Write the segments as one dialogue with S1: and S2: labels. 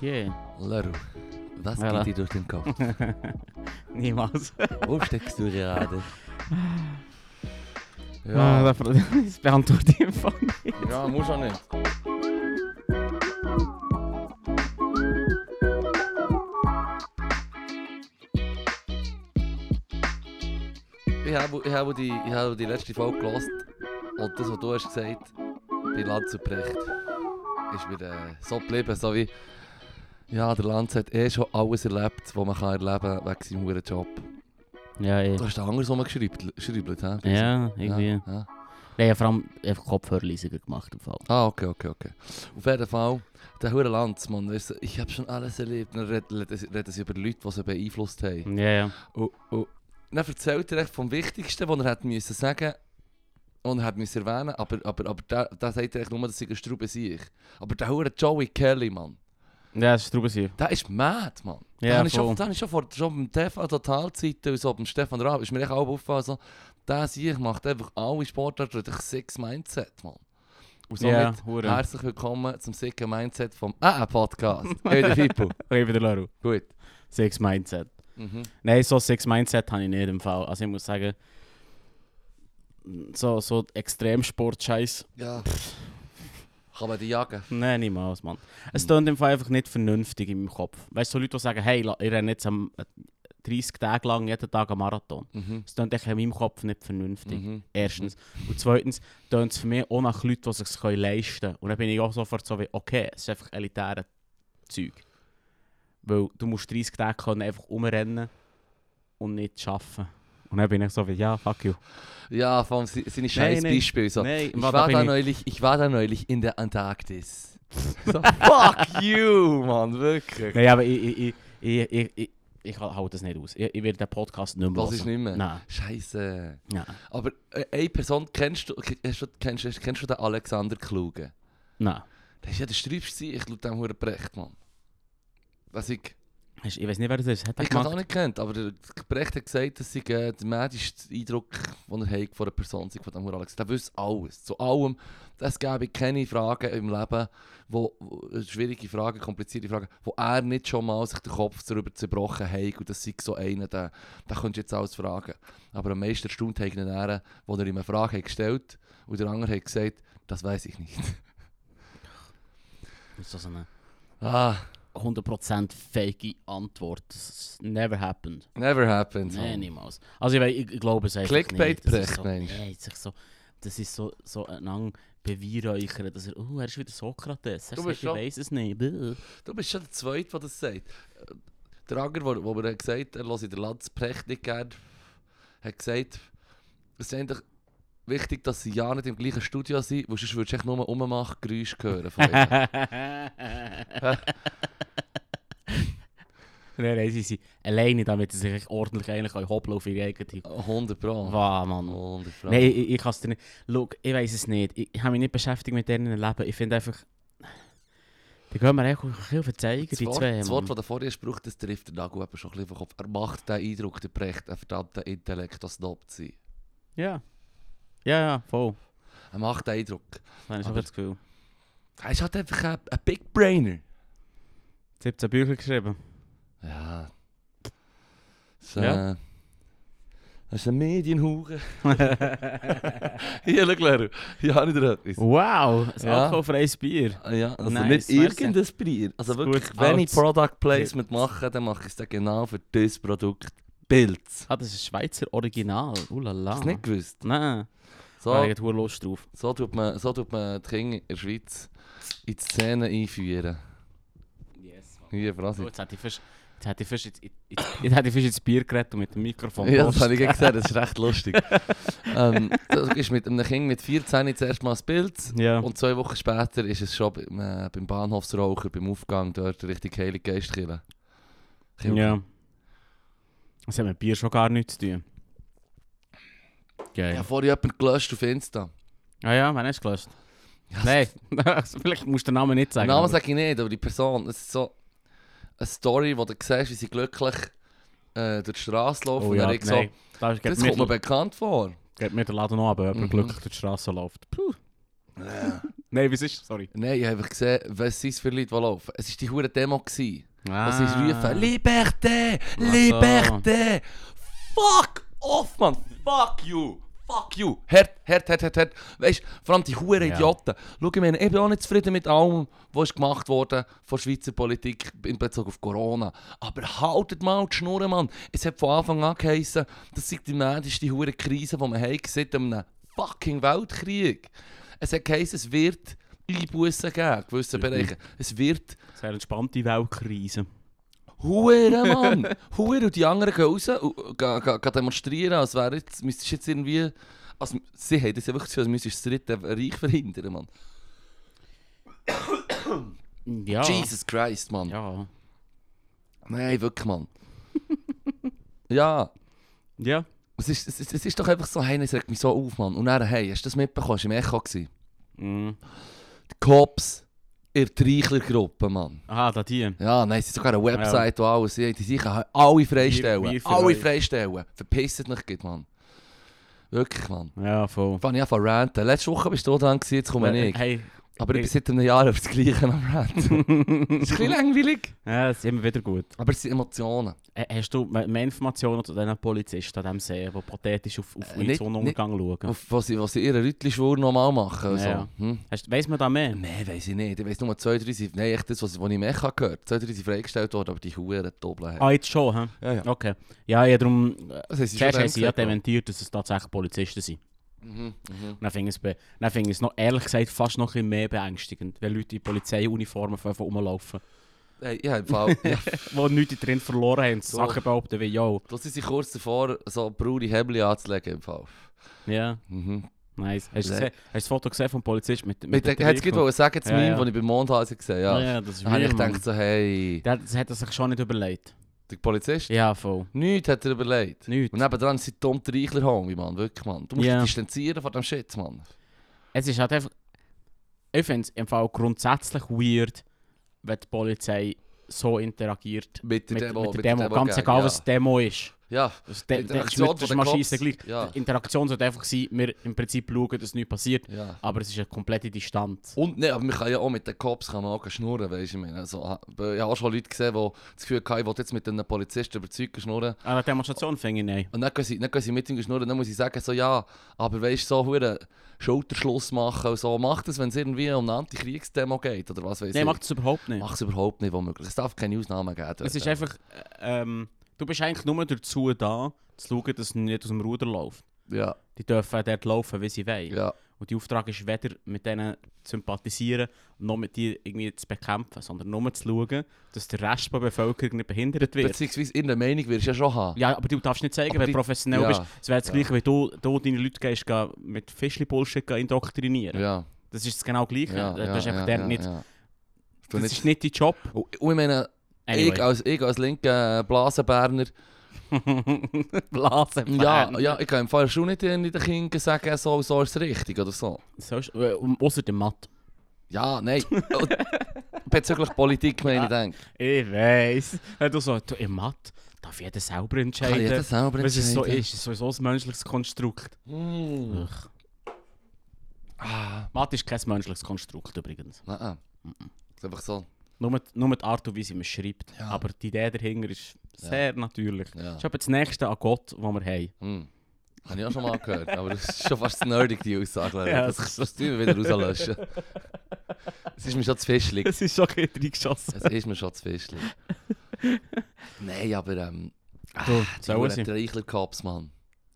S1: Yeah.
S2: Leru, was
S1: Voilà.
S2: geht dir durch den Kopf?
S1: Niemals.
S2: Wo steckst du gerade?
S1: Ja,
S2: Ja,
S1: das, das beantworte ich einfach nicht.
S2: ja, muss auch nicht. Ich habe, ich, habe die, ich habe die letzte Folge gelesen und das, was du hast gesagt bei Lanz und Brecht, ist mir äh, so geblieben, so wie ja, der Lanz hat eh schon alles erlebt, was man kann erleben kann wegen seinem hohen Job.
S1: Ja, eh.
S2: Du hast da anders rumgeschrieben, hä?
S1: Ja, irgendwie.
S2: Ja, ja.
S1: Nein, ich vor allem einfach gemacht. Im Fall.
S2: Ah, okay, okay, okay. Auf jeden Fall, der hure Lanz, Mann, weißt du, ich habe schon alles erlebt. Dann redet red, red sie über Leute, die sie beeinflusst haben.
S1: Ja, ja.
S2: Und, und dann erzählt er echt vom Wichtigsten, was er hat müssen sagen und er hat müssen erwähnen, aber, aber, aber da, da sagt er echt nur, dass sie ein Strube sich. Aber der hure Joey Kelly, Mann,
S1: Ja, das ist drüber hier.
S2: der ist mad, Mann.
S1: Ja,
S2: da habe ich, schon, da habe ich schon vor schon beim TV Totalzeiten und so, beim Stefan Raab, ist mir echt auch aufgefallen, so, der sich macht einfach alle Sportarten durch Six Mindset, Mann. Und somit
S1: Ja,
S2: herzlich willkommen zum Sicker Mindset vom AA-Podcast. Hey, der Fippo.
S1: Okay, wieder Laro.
S2: Gut.
S1: Six Mindset.
S2: Mhm.
S1: Nein, so Six Mindset habe ich nicht im Fall. Also ich muss sagen, so, so Extremsport-Scheiß,
S2: Ja. Kann man die jagen?
S1: nein, niemals, Mann. Es
S2: Mhm.
S1: klingt im Fall einfach nicht vernünftig in meinem Kopf. Weißt du, so Leute, die sagen, hey, ich renne jetzt am, äh, 30 Tage lang jeden Tag einen Marathon.
S2: Mhm.
S1: Das klingt in meinem Kopf nicht vernünftig.
S2: Mhm.
S1: Erstens. Und zweitens tönt es für mich auch nach Leuten, die es sich leisten können. Und dann bin ich auch sofort so wie, okay, es ist einfach elitäre Zeug. Weil du musst 30 Tage können einfach umrennen und nicht arbeiten. Und dann bin ich so wie, ja, fuck you.
S2: Ja, vor allem se- seine scheiß
S1: nein.
S2: Beispiele. So.
S1: Nein,
S2: Ich
S1: wa-
S2: war,
S1: da ich-
S2: neulich, ich war da neulich in der Antarktis. so, fuck you, Mann, wirklich.
S1: Nein, aber ich, ich, ich, ich, ich, ich, ich halte das nicht aus. Ich, ich werde den Podcast nicht mehr
S2: Was ist nicht mehr?
S1: Nein.
S2: Scheiße.
S1: Nein.
S2: Aber äh, eine Person kennst du, kennst du, kennst, kennst du den Alexander Kluge?
S1: Nein.
S2: Der ist ja der Sträubste, ich laut dem Huren Brecht, Mann. Was ich...
S1: Ich weiß nicht, wer das ist. Hat
S2: Ich habe es auch nicht kennt, aber der Brecht hat gesagt, dass sie äh, der medischste Eindruck, den er hat von einer Person sei, von dem Alex. Der wüsste alles. Zu allem. Es gäbe keine Fragen im Leben, wo, wo schwierige Fragen, komplizierte Fragen, wo er nicht schon mal sich den Kopf darüber zerbrochen hat und das sei so einer, der, der könntest du jetzt alles fragen. Aber am meisten erstaunt hat ihn er, wo er ihm eine Frage hat gestellt und der andere hat gesagt, das weiß ich nicht.
S1: Das ist so eine
S2: ah,
S1: 100% fake Antwort. Das never happened.
S2: never happened.
S1: Nein, niemals. Also ich, ich, ich glaube es einfach
S2: Clickbait
S1: nicht. Das ist
S2: Brecht,
S1: so,
S2: meinst
S1: so, das ist so, so ein Ang beweihräuchern, dass er, oh, er ist wieder Sokrates. Er
S2: Du
S1: sagt,
S2: bist
S1: ich
S2: schon-
S1: weiß es nicht. Bäh.
S2: Du bist schon der Zweite, der das sagt. Der andere, wo, wo hat gesagt er höre den Lanz Precht nicht gerne, hat gesagt, es ist eigentlich wichtig, dass sie ja nicht im gleichen Studio sind, weil sonst würdest du echt nur Ummachgeräusche hören von ihnen.
S1: Nein, nein, sie sind alleine, damit sie sich ordentlich eigentlich hobeln auf ihre eigene...
S2: 100 Pro.
S1: Wow, Mann.
S2: 100 Pro.
S1: Nein, ich, ich kann es dir nicht... Schau, ich weiß es nicht. Ich, ich habe mich nicht beschäftigt mit deren Leben. Ich finde einfach... Die gehen mir echt viel verzeigen,
S2: das
S1: die
S2: Wort,
S1: zwei.
S2: das. Wort, das du vorher gebraucht das trifft der Nago eben schon ein bisschen den. Er macht den Eindruck, der Brecht, ein verdammter Intellekt-Snob zu sein.
S1: Ja. Ja, ja, voll.
S2: Er macht Eindruck.
S1: Das habe ich
S2: Aber-
S1: das Gefühl.
S2: Er ist halt einfach ein, ein Big Brainer.
S1: 17 Bücher geschrieben.
S2: Ja. So,
S1: Ja.
S2: Das ist ein Medienhure. Hier, schau, Lero. Hier habe ich dir etwas.
S1: wow, ein
S2: Ja.
S1: alkoholfreies Bier.
S2: Ah, Ja, also
S1: Nice,
S2: nicht
S1: merci.
S2: irgendein Bier. Also wirklich, wenn ich. Product Placement mache, dann mache ich es dann genau für dieses Produkt. Pilz.
S1: Ah, das ist Schweizer Original. Ulala.
S2: Hast du nicht gewusst?
S1: Nein.
S2: So.
S1: Ich drauf.
S2: so, tut man, so tut man die Kinder in der Schweiz in die Szene einführen.
S1: Yes,
S2: Hier, Frasi.
S1: Oh, jetzt hätte ich fast... Jetzt hätte ich fast jetzt, jetzt, jetzt hätte ich fast ins Bier geredet und mit dem Mikrofon
S2: Ja, das habe ich gesehen, das ist recht lustig. ähm, du bist mit einem Kind mit 14 zuerst mal das Bild.
S1: Ja.
S2: Und zwei Wochen später ist es schon beim, äh, beim Bahnhofsraucher, beim Aufgang dort richtig Heilige Geist killen.
S1: Ja. Das hat mit Bier schon gar nichts zu tun. Geil.
S2: Ich habe vorhin jemanden gelöscht auf Insta.
S1: Ah ja, wann hast du gelöscht?
S2: Ja,
S1: Nein, vielleicht musst du den Namen nicht
S2: Den
S1: sagen.
S2: Namen
S1: aber-
S2: sage ich nicht, aber die Person, es ist so eine Story, wo du siehst, wie sie glücklich äh, durch die Straße laufen.
S1: Oh
S2: und
S1: ja,
S2: dann so.
S1: Das
S2: kommt mir bekannt vor.
S1: geht mir der Laden noch, aber
S2: Mhm.
S1: jemand glücklich durch die Straße läuft. Puh. Nein, was ist Sorry.
S2: Nein, ich habe gesehen, was sind es für Leute, die laufen. Es war die hure Demo. Gewesen.
S1: Ah.
S2: Ist rufen? Liberté! Liberté! Fuck off, man! Fuck you! Fuck you! Hart, hart, hart, hart, hart. Weißt du, vor allem die huren. Idioten. Schau, ich, meine, ich bin auch nicht zufrieden mit allem, was gemacht wurde von Schweizer Politik in Bezug auf Corona. Aber haltet mal die Schnur, Mann. Es hat von Anfang an geheißen, das sei die mädischste hure Krise, die wir haben seit einem fucking Weltkrieg. Es hat geheißen, es wird Einbußen geben, in gewissen
S1: Mhm.
S2: Bereichen. Es wird
S1: Sehr entspannte Weltkrise.
S2: Hure, Mann! Hure, und die anderen gehen raus und gehen, gehen, gehen demonstrieren, als wäre jetzt, müsstest du jetzt irgendwie... Also, sie haben das ja wirklich so, als müsstest du das dritte Reich verhindern, Mann.
S1: Ja.
S2: Jesus Christ, Mann.
S1: Ja.
S2: Nein, wirklich, Mann. ja,
S1: Ja.
S2: es ist, es, ist, es ist doch einfach so, hey, es regt mich so auf, Mann. Und dann, hey, hast du das mitbekommen? Es war im Echo. Gewesen.
S1: Mhm.
S2: Die Cops in der Treichler-Gruppe, Mann.
S1: Aha, da die.
S2: Ja, nein, es ist sogar eine Website, wo alles. Die sich alle freistellen.
S1: Wir- wir
S2: alle
S1: euch.
S2: freistellen. Verpisst nicht, geht, Mann. Wirklich, Mann.
S1: Ja, voll.
S2: Fange ich an von ranten. Letzte Woche bist du dran, gewesen, jetzt komme ich.
S1: Hey.
S2: Aber ich bin seit einem Jahr auf das Gleiche am ranten. ist ein bisschen langweilig.
S1: ja, das ist immer wieder gut.
S2: Aber es sind Emotionen.
S1: Äh, Hast du mehr Informationen zu diesen Polizisten an diesem See, die pathetisch auf, auf
S2: Äh,
S1: den
S2: nicht-
S1: Sonnenuntergang schauen?
S2: Auf, was sie, was sie ihren Rüttli-Schwur nochmal machen. Also.
S1: Ja.
S2: Hm?
S1: Hast, weiss man da mehr?
S2: Nein, weiss ich nicht. Ich weiss nur zwei, drei sind... Nein, echt das, was, was ich mehr gehört habe. Zwei, drei sind freigestellt worden, aber die Huren doppeln haben.
S1: Ah, jetzt schon, hä?
S2: Ja, ja.
S1: Okay. Ja, ja, darum...
S2: Das haben sie
S1: Zuerst haben sie ja dementiert, dass es tatsächlich Polizisten sind.
S2: Mhm, mhm.
S1: Und dann finde ich es, noch, ehrlich gesagt, fast noch ein mehr beängstigend, wenn Leute in Polizeiuniformen rumlaufen.
S2: Hey, ja, im Fall... ja.
S1: Die nichts drin verloren haben,
S2: So.
S1: Sachen behaupten wie, yo.
S2: Da sind sie kurz davor, so braune Hebel anzulegen im Fall.
S1: Ja,
S2: Mhm.
S1: nice. Hast du, du das Foto gesehen vom Polizist mit,
S2: Mit der,
S1: der
S2: hätte ich gerade sagen, zu
S1: Ja,
S2: meinem,
S1: ja.
S2: den ich beim Mondhase gesehen
S1: Ja,
S2: habe.
S1: ja, das ist
S2: habe ich
S1: Mann.
S2: so, hey...
S1: Der- Das hat er sich schon nicht überlegt.
S2: Der Polizist?
S1: Ja, voll.
S2: Nichts hat er überlegt.
S1: Nichts.
S2: Und nebendran sind Tom der Reichler Homie, Mann. Wirklich, Mann. Du musst
S1: Ja.
S2: dich distanzieren von dem Shit, Mann.
S1: Es ist halt einfach... Ich finde es im Fall grundsätzlich weird, wenn die Polizei so interagiert
S2: Mit der
S1: mit,
S2: Demo.
S1: mit der Demo. Ganz
S2: gegen,
S1: egal,
S2: ja.
S1: was Demo ist.
S2: Ja,
S1: Das, de,
S2: Die
S1: das, ist
S2: Interaktion
S1: das ist scheisse
S2: Cops.
S1: gleich.
S2: Ja.
S1: Die Interaktion sollte einfach sein, wir im Prinzip schauen, dass nichts passiert.
S2: ja.
S1: Aber es ist eine komplette Distanz.
S2: Und ne, aber man kann ja auch mit den Cops kann man auch schnurren, weißt du, ich meine. Also, ich habe auch schon Leute gesehen, die das Gefühl hatten, ich will jetzt mit einem Polizisten überzeugen schnurren.
S1: An der Demonstration finde ich nein.
S2: Und dann gehen sie, dann sie mit ihm schnurren, dann muss ich sagen, so ja, aber weißt du, so hure Schulterschluss machen und so, macht es, wenn es irgendwie um eine Antikriegsdemo geht oder was weiß
S1: Nein,
S2: ich.
S1: macht das überhaupt nicht.
S2: Mach es überhaupt nicht womöglich. Es darf keine Ausnahmen geben.
S1: Es ist einfach... äh, Ähm, du bist eigentlich nur dazu da, zu schauen, dass es nicht aus dem Ruder läuft.
S2: Ja,
S1: Die dürfen dort laufen, wie sie wollen.
S2: ja.
S1: Und die Auftrag ist weder mit denen zu sympathisieren, noch mit ihnen irgendwie zu bekämpfen, sondern nur zu schauen, dass der Rest der Bevölkerung nicht behindert wird.
S2: Beziehungsweise irgendeine Meinung wirst du ja schon haben.
S1: Ja, aber du darfst nicht zeigen,
S2: Aber
S1: wenn du professionell
S2: ja.
S1: bist. Es wäre das
S2: Ja.
S1: gleiche, wie du, du deine Leute gehst, geh mit Fischli-Bullshit indoktrinieren.
S2: Ja,
S1: Das ist genau das Gleiche.
S2: ja,
S1: das ist einfach
S2: ja,
S1: der
S2: ja,
S1: nicht, das
S2: nicht-
S1: ist nicht dein Job.
S2: Und ich meine,
S1: Anyway.
S2: ich, als, ich als linker Blasenberner,
S1: Blasen.
S2: ja, ja, ich kann im Fall schon nicht den den Kindern sagen, so, so ist es richtig oder so.
S1: So ist, äh, außer dem Matt.
S2: Ja, nein. Bezüglich Politik, meine ich, denke.
S1: Ich. Wenn du so, du, im Matt darf jeder selber
S2: Kann
S1: entscheiden.
S2: jeder selber
S1: was es so
S2: entscheiden.
S1: ist. Ist sowieso ein menschliches Konstrukt.
S2: Mm. Ah,
S1: Matt ist kein menschliches Konstrukt übrigens.
S2: nein. Es ist einfach so.
S1: Nur, nur die Art und Weise, wie man schreibt.
S2: Ja.
S1: Aber die Idee dahinter ist sehr natürlich.
S2: Ja.
S1: Das ist aber das Nächste an Gott, was wir haben.
S2: Hm. Habe ich auch schon mal gehört, aber das ist schon fast nerdig, die Aussage.
S1: Ja,
S2: das,
S1: das-
S2: das tun wir wieder rauslöschen. Es ist mir schon zu fischlig.
S1: Es ist schon reingeschossen.
S2: Es ist mir schon zu fischlig. Nein, aber ähm...
S1: Du,
S2: die
S1: sollen
S2: Huren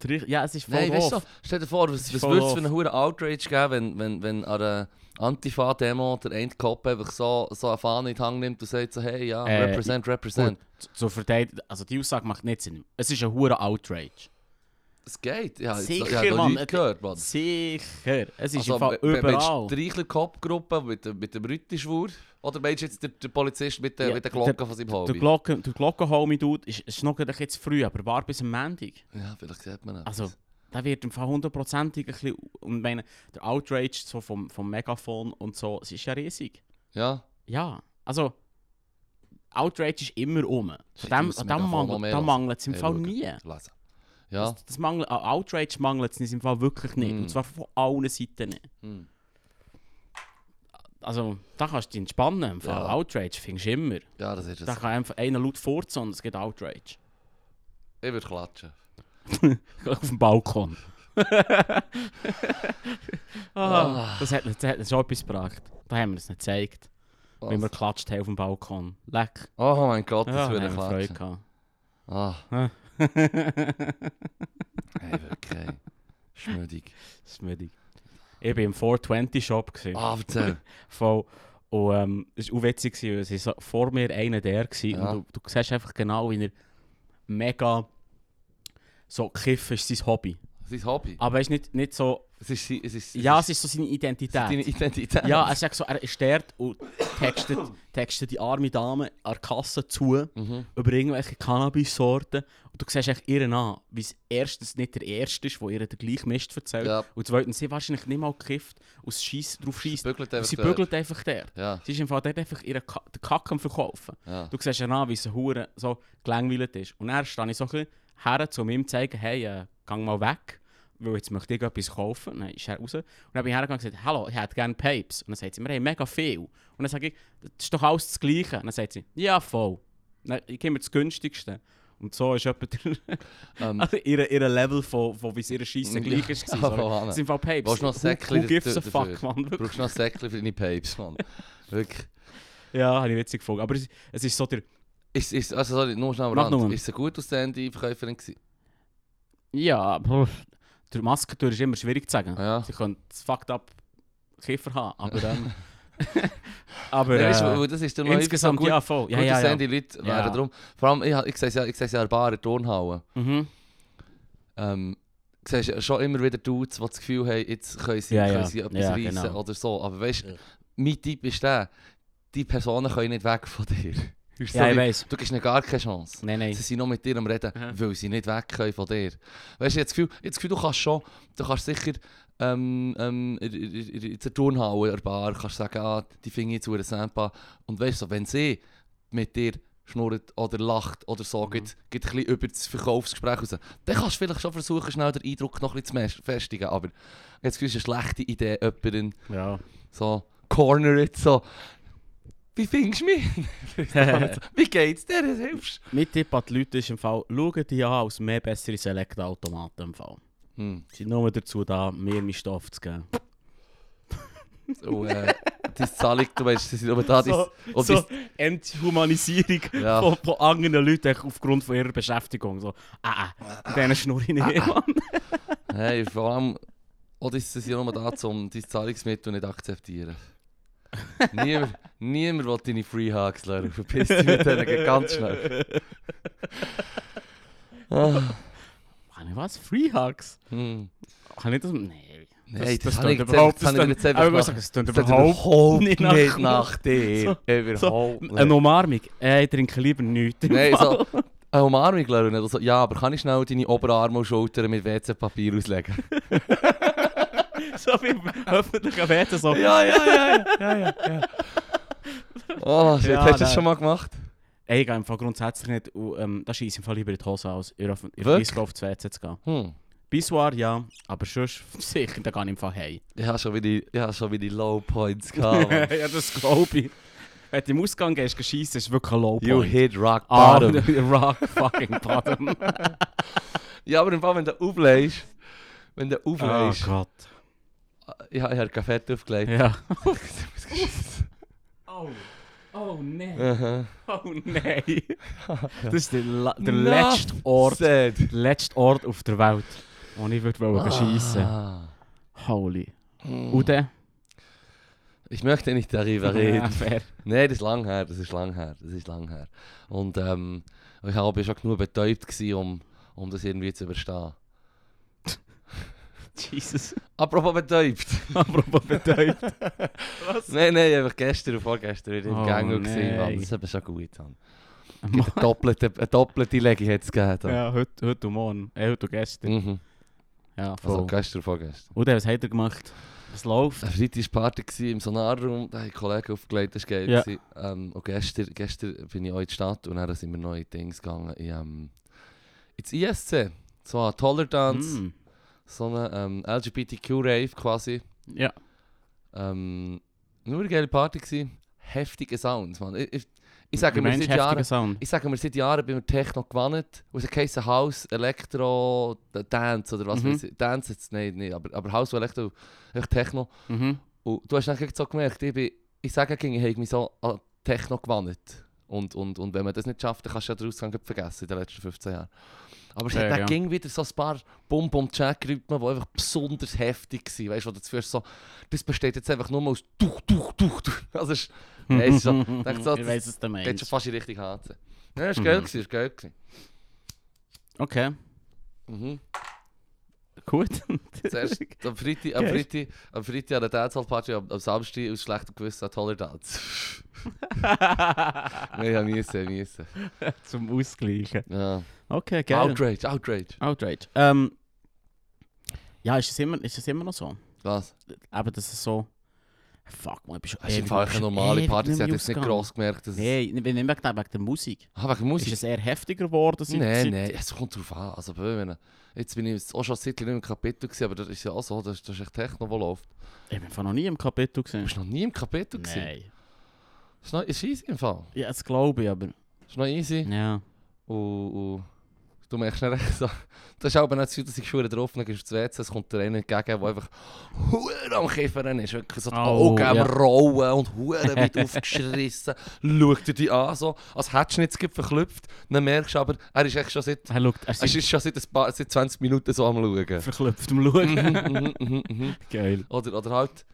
S2: Mann.
S1: Ja, es ist voll
S2: Nein, weißt du, stell dir vor, was, was würde es für einen hohen Outrage geben, wenn, wenn, wenn an einer Antifa-Demo der eine Cop einfach so, so eine Fahne in die Hand nimmt und sagt so, hey, ja,
S1: Äh,
S2: represent, represent.
S1: Z- Zur Verteidigung, also die Aussage macht nicht Sinn. Es ist ein hoher Outrage.
S2: Es geht. Ja,
S1: Sicher,
S2: ich habe
S1: Mann.
S2: gehört, Mann.
S1: Sicher. Es ist
S2: Also,
S1: überall.
S2: Meinst du Cop-Gruppe mit, dem- mit dem Rüttischwur? Oder meinst du jetzt den, den Polizist mit, der
S1: Ja,
S2: mit der Glocke von seinem
S1: Der,
S2: Hobby?
S1: Glocken, der Glockenholmi-Dude ist, ist noch jetzt früh, aber war bis am Montag.
S2: ja, vielleicht sieht man das.
S1: Also, der wird im Fall hundertprozentig ein bisschen... Und ich meine, der Outrage so vom, vom Megafon und so, es ist ja riesig.
S2: ja,
S1: Ja, also... Outrage ist immer um.
S2: Shit,
S1: Von dem, da
S2: noch
S1: mangelt da es im Fall nie.
S2: lesen. Ja.
S1: Das, das mangelt, an Outrage mangelt es im Fall wirklich nicht.
S2: Mm.
S1: Und zwar von allen Seiten nicht.
S2: Hm.
S1: Also, da kannst du dich entspannen. Im Fall.
S2: Ja.
S1: Outrage findest du immer.
S2: Ja, das ist es.
S1: Da kann einfach einer laut furzen und es gibt Outrage.
S2: Ich würde klatschen.
S1: Auf dem Balkon. ah,
S2: Ah.
S1: das, hat, das hat schon etwas gebracht. Da haben wir es nicht gezeigt.
S2: Was?
S1: Wie wir klatscht haben auf dem Balkon. Leck.
S2: Oh mein Gott, das
S1: Ja,
S2: würde
S1: haben wir Freude
S2: klatschen.
S1: gehabt.
S2: Ah, hey, wirklich.
S1: Ist müdig. Ich war im 420-Shop. gewesen.
S2: Ah, erzähl.
S1: Voll. Und ähm, es war auch witzig, weil es so vor mir einer der war.
S2: Ja.
S1: Und du, du siehst einfach genau, wie er mega so kiffen ist sein Hobby.
S2: Sein Hobby.
S1: Aber es ist nicht, nicht so...
S2: Es ist, es ist, es
S1: Ja, es ist so seine
S2: es
S1: Identität.
S2: deine Identität.
S1: Ja, er sagt so, er ist dort und textet, textet die arme Dame an der Kasse zu
S2: Mhm.
S1: über irgendwelche Cannabis-Sorten. Und du siehst echt ihr an, wie es erstens nicht der Erste ist, der ihr den gleichen Mist erzählt.
S2: Ja,
S1: Und zweitens, sie wahrscheinlich nicht mal gekifft und scheiss, drauf
S2: sie
S1: schießt.
S2: bügelt einfach
S1: Sie
S2: dort.
S1: bügelt einfach der.
S2: Ja,
S1: Sie ist im Fall dort einfach ihre Ka den Kack am verkaufen.
S2: ja.
S1: Du siehst ja an, wie sie hure so gelangweilt ist. Und dann stehe ich so ein bisschen her, um ihm zu zeigen, hey, äh, geh mal weg, weil jetzt möchte ich etwas kaufen. Dann ist er raus. Und dann bin ich hergegangen und gesagt, hallo, ich hätte gerne Papes. Und dann sagt sie, wir haben mega viel. Und dann sage ich, das ist doch alles das Gleiche. Und dann sagt sie, ja, voll. Dann, ich gebe mir das günstigste. Und so ist etwa der,
S2: Ähm,
S1: also ihr, ihr Level von, von wie es ihre Scheisse gleich ist.
S2: Ja,
S1: so. Das sind Fall Papes.
S2: Willst du noch Säckchen
S1: a
S2: dafür?
S1: fuck, man?
S2: du brauchst noch ein Säckchen für deine Papes, Mann. Wirklich.
S1: Ja, habe ich witzig gefunden. Aber es, es ist so der...
S2: Ist, ist, also, sorry, nur schnell am Rand. Ist sie gut aussehende Verkäuferin gewesen?
S1: Ja, der Maskentour ist immer schwierig zu sagen.
S2: Ja.
S1: Sie können das fucked up Kiefer haben, aber ähm, aber
S2: Nein, weißt du,
S1: äh,
S2: weil das ist der
S1: insgesamt
S2: gut,
S1: ja voll. Ja,
S2: gut
S1: ja, ja.
S2: aussehende Leute
S1: Ja.
S2: wären darum. Vor allem, ich, ich sehe es ja, ich sehe es ja in der Bar, in der Turnhalle.
S1: Mhm.
S2: Ähm, du siehst ja schon immer wieder Dudes, die das Gefühl haben, jetzt können sie,
S1: Ja,
S2: können
S1: ja.
S2: sie etwas
S1: Ja,
S2: reissen
S1: genau.
S2: oder so. Aber weißt du,
S1: Ja.
S2: mein Tipp ist der, die Personen können nicht weg von dir. Ist so
S1: Ja, ich weiß.
S2: du gibst ihnen gar keine Chance.
S1: Nein, nein.
S2: Sie sind noch mit dir am Reden,
S1: Mhm.
S2: weil sie nicht weg können von dir. Weißt du, ich habe das Gefühl, ich das Gefühl, du kannst schon, du kannst sicher ähm, ähm, in- der Turnhalle, in der Bar, kannst sagen, ah, die finde ich zu einer Sampa. Und weißt du, so, wenn sie mit dir schnurrt oder lacht oder so,
S1: Mhm.
S2: geht, geht ein bisschen über das Verkaufsgespräch raus, dann kannst du vielleicht schon versuchen, schnell den Eindruck noch ein bisschen zu festigen. Aber ich habe das Gefühl, es ist eine schlechte Idee, jemanden
S1: Ja.
S2: so corner it, so. Wie findest du mich? Wie geht's dir? Hilfst
S1: Mein Tipp an die Leute ist im Fall, schaut die an als mehr bessere Select-Automaten im Fall.
S2: hm.
S1: Sie sind nur dazu da, mir meinen Stoff zu geben.
S2: So, äh, die Zahlung, du weißt, sie sind aber da.
S1: So-
S2: die,
S1: so Enthumanisierung
S2: Ja.
S1: von, von anderen Leuten aufgrund von ihrer Beschäftigung. So, ah, ah, mit denen schnurre ich nicht, Mann.
S2: die, hey, vor allem, auch das sind ja nur da, um dein Zahlungsmittel nicht akzeptieren. Niemand, niemand will deine Free Hugs lernen. Verpiss dich mit denen ganz schnell. Ah,
S1: Mann, was? Free Hugs?
S2: hm.
S1: Kann ich das? Nee.
S2: Nein, das,
S1: das
S2: ich
S1: überhaupt-
S2: das ich
S1: das
S2: jetzt
S1: Aber ich muss
S2: nach-
S1: sagen,
S2: das klingt
S1: überhaupt nicht
S2: nicht
S1: nach-
S2: nach dir.
S1: So-
S2: Überhaupt nicht.
S1: Eine Umarmung? Äh, ich trinke lieber nichts.
S2: Nein, so eine Umarmung lernen. Also, ja, aber kann ich schnell deine Oberarme und Schultern mit WC-Papier auslegen?
S1: so wie im öffentlichen Wetten so.
S2: Ja, ja, ja, ja, ja, ja. Oh, shit,
S1: Ja,
S2: hast du das
S1: nein.
S2: schon mal gemacht?
S1: Ey, ich gehe im Fall grundsätzlich nicht. Und, ähm, da schieße ich im Fall lieber in die Hose aus, in? Risiko auf das WC zu gehen.
S2: Hm.
S1: Biswar ja, aber sonst sicher, da gehe ich im Fall heim.
S2: Ich habe schon wieder, ich habe schon wieder Low Points gehabt.
S1: Ja, das glaube ich. Wenn du im Ausgang gehst, schießen, ist wirklich ein Low
S2: you
S1: point.
S2: hit rock
S1: Ah,
S2: bottom.
S1: rock fucking bottom.
S2: ja, aber im Fall, wenn du auflegst, wenn du
S1: oh
S2: auflegst,
S1: Gott.
S2: Ich habe ich habe Kaffee aufgelegt.
S1: Ja. oh. Oh nein.
S2: Aha.
S1: Oh nein. Das ist der, la- der letzte Ort,
S2: said.
S1: der letzte Ort auf der Welt, wo ich würde wollen schiessen.
S2: Ah.
S1: Holy.
S2: Hm.
S1: Und dann?
S2: Ich möchte nicht darüber
S1: Ja,
S2: reden.
S1: fair.
S2: Nein, das ist lang her, das ist lang her, das ist lang her. Und ähm, ich habe schon genug betäubt, gewesen, um, um das irgendwie zu überstehen.
S1: Jesus.
S2: Apropos betäubt.
S1: Apropos betäubt. Was?
S2: nein, nein, einfach gestern und vorgestern wieder im
S1: Oh,
S2: Gang gesehen.
S1: nein.
S2: Das ist eben schon gut. Mann. Eine doppelte, eine doppelte Legi hat es gegeben.
S1: Ja, heute, heute und morgen. Äh, heute und gestern.
S2: Mhm.
S1: Ja, voll.
S2: Also gestern und vorgestern.
S1: Und was hat er gemacht? Es läuft.
S2: Eine Freitagsparty gewesen im Sonarraum, da haben Kollegen aufgelegt, das war geil.
S1: Ja.
S2: Ähm, und gestern, gestern bin ich auch in die Stadt und dann sind wir in Dings gegangen. In, ähm, ins ISC. So ein Tolerance.
S1: Mm.
S2: So eine ähm, LGBTQ-Rave quasi.
S1: Ja.
S2: Ähm, Nur eine geile Party gewesen. Heftige Sounds, Mann. Ich, ich, ich sage mir seit Jahren... Ich sage mir seit Jahren bin mir Techno. Und es heisst House, Elektro, Dance oder was
S1: Mhm.
S2: weiß ich. Dance jetzt, nein, nicht, aber, aber House und Elektro, echt Techno.
S1: Mhm.
S2: Und du hast dann so gemerkt, ich, bin, ich sage, ich habe mich so an Techno gewandt. Und, und, und wenn man das nicht schafft, dann kannst du ja den Ausgang vergessen in den letzten 15 Jahren. Aber es
S1: Ja,
S2: hat dann
S1: ja.
S2: ging wieder so ein paar bum bum jack rhythmen die einfach besonders heftig waren. Weißt du, wo du zuerst so, das besteht jetzt einfach nur aus Tuch, Tuch, Tuch, Tuch. Also es ist, ist so, denk so,
S1: ich weiß es der
S2: geht schon fast in Richtung HC. Ja, es war
S1: Mhm.
S2: geil, gewesen, es war geil. gewesen.
S1: Okay,
S2: Mhm.
S1: Gut.
S2: Zuerst am Freitag, am. Freitag, am Freitag an der Dancehall-Party, am, am Samstag aus schlechtem Gewissen an toller Dance. Nein, ja, müssen, müssen.
S1: Zum Ausgleichen.
S2: Ja.
S1: Okay, geil.
S2: Outrage, Outrage.
S1: Outrage. Ähm, ja, ist es, immer, ist es immer noch so?
S2: Was?
S1: Aber das ist so... Fuck, man, bin schon
S2: Das ist eine normale Party, sie hat jetzt nicht gross gemerkt, dass.
S1: Nein, nicht wegen, wegen der- der Musik.
S2: Ah, wegen Musik?
S1: Ist es eher heftiger geworden? seit-
S2: Nein,
S1: seit-
S2: nein, es kommt drauf an. Also, wenn, jetzt bin ich auch schon seit nicht im Kapitel gewesen, aber das ist ja auch so, das, das ist echt Techno, der läuft.
S1: Ich bin noch nie im Kapitel
S2: Du
S1: gesehen.
S2: bist noch nie im Kapitel gewesen?
S1: Nein.
S2: Ist, noch, ist easy im Fall.
S1: Ja, das glaube ich, aber...
S2: Ist noch easy.
S1: Ja.
S2: Und, und du merkst dann echt so, das ist aber nicht so, dass ich Schuhe drauf dann gehst du ins WC, es kommt dir einer entgegen, der einfach Huren am Kiffern ist, wirklich so die Augen am. Rollen und Huren weit aufgeschrissen, schaut dir die an so, als hättest du gerade verklüpft, dann merkst du aber, er ist echt schon seit,
S1: Er schaut, er ist
S2: ist schon seit, ein paar, seit 20 Minuten so am Schauen.
S1: verklüpft am Schauen.
S2: Mhm, mhm, mhm.
S1: Geil.
S2: oder, oder halt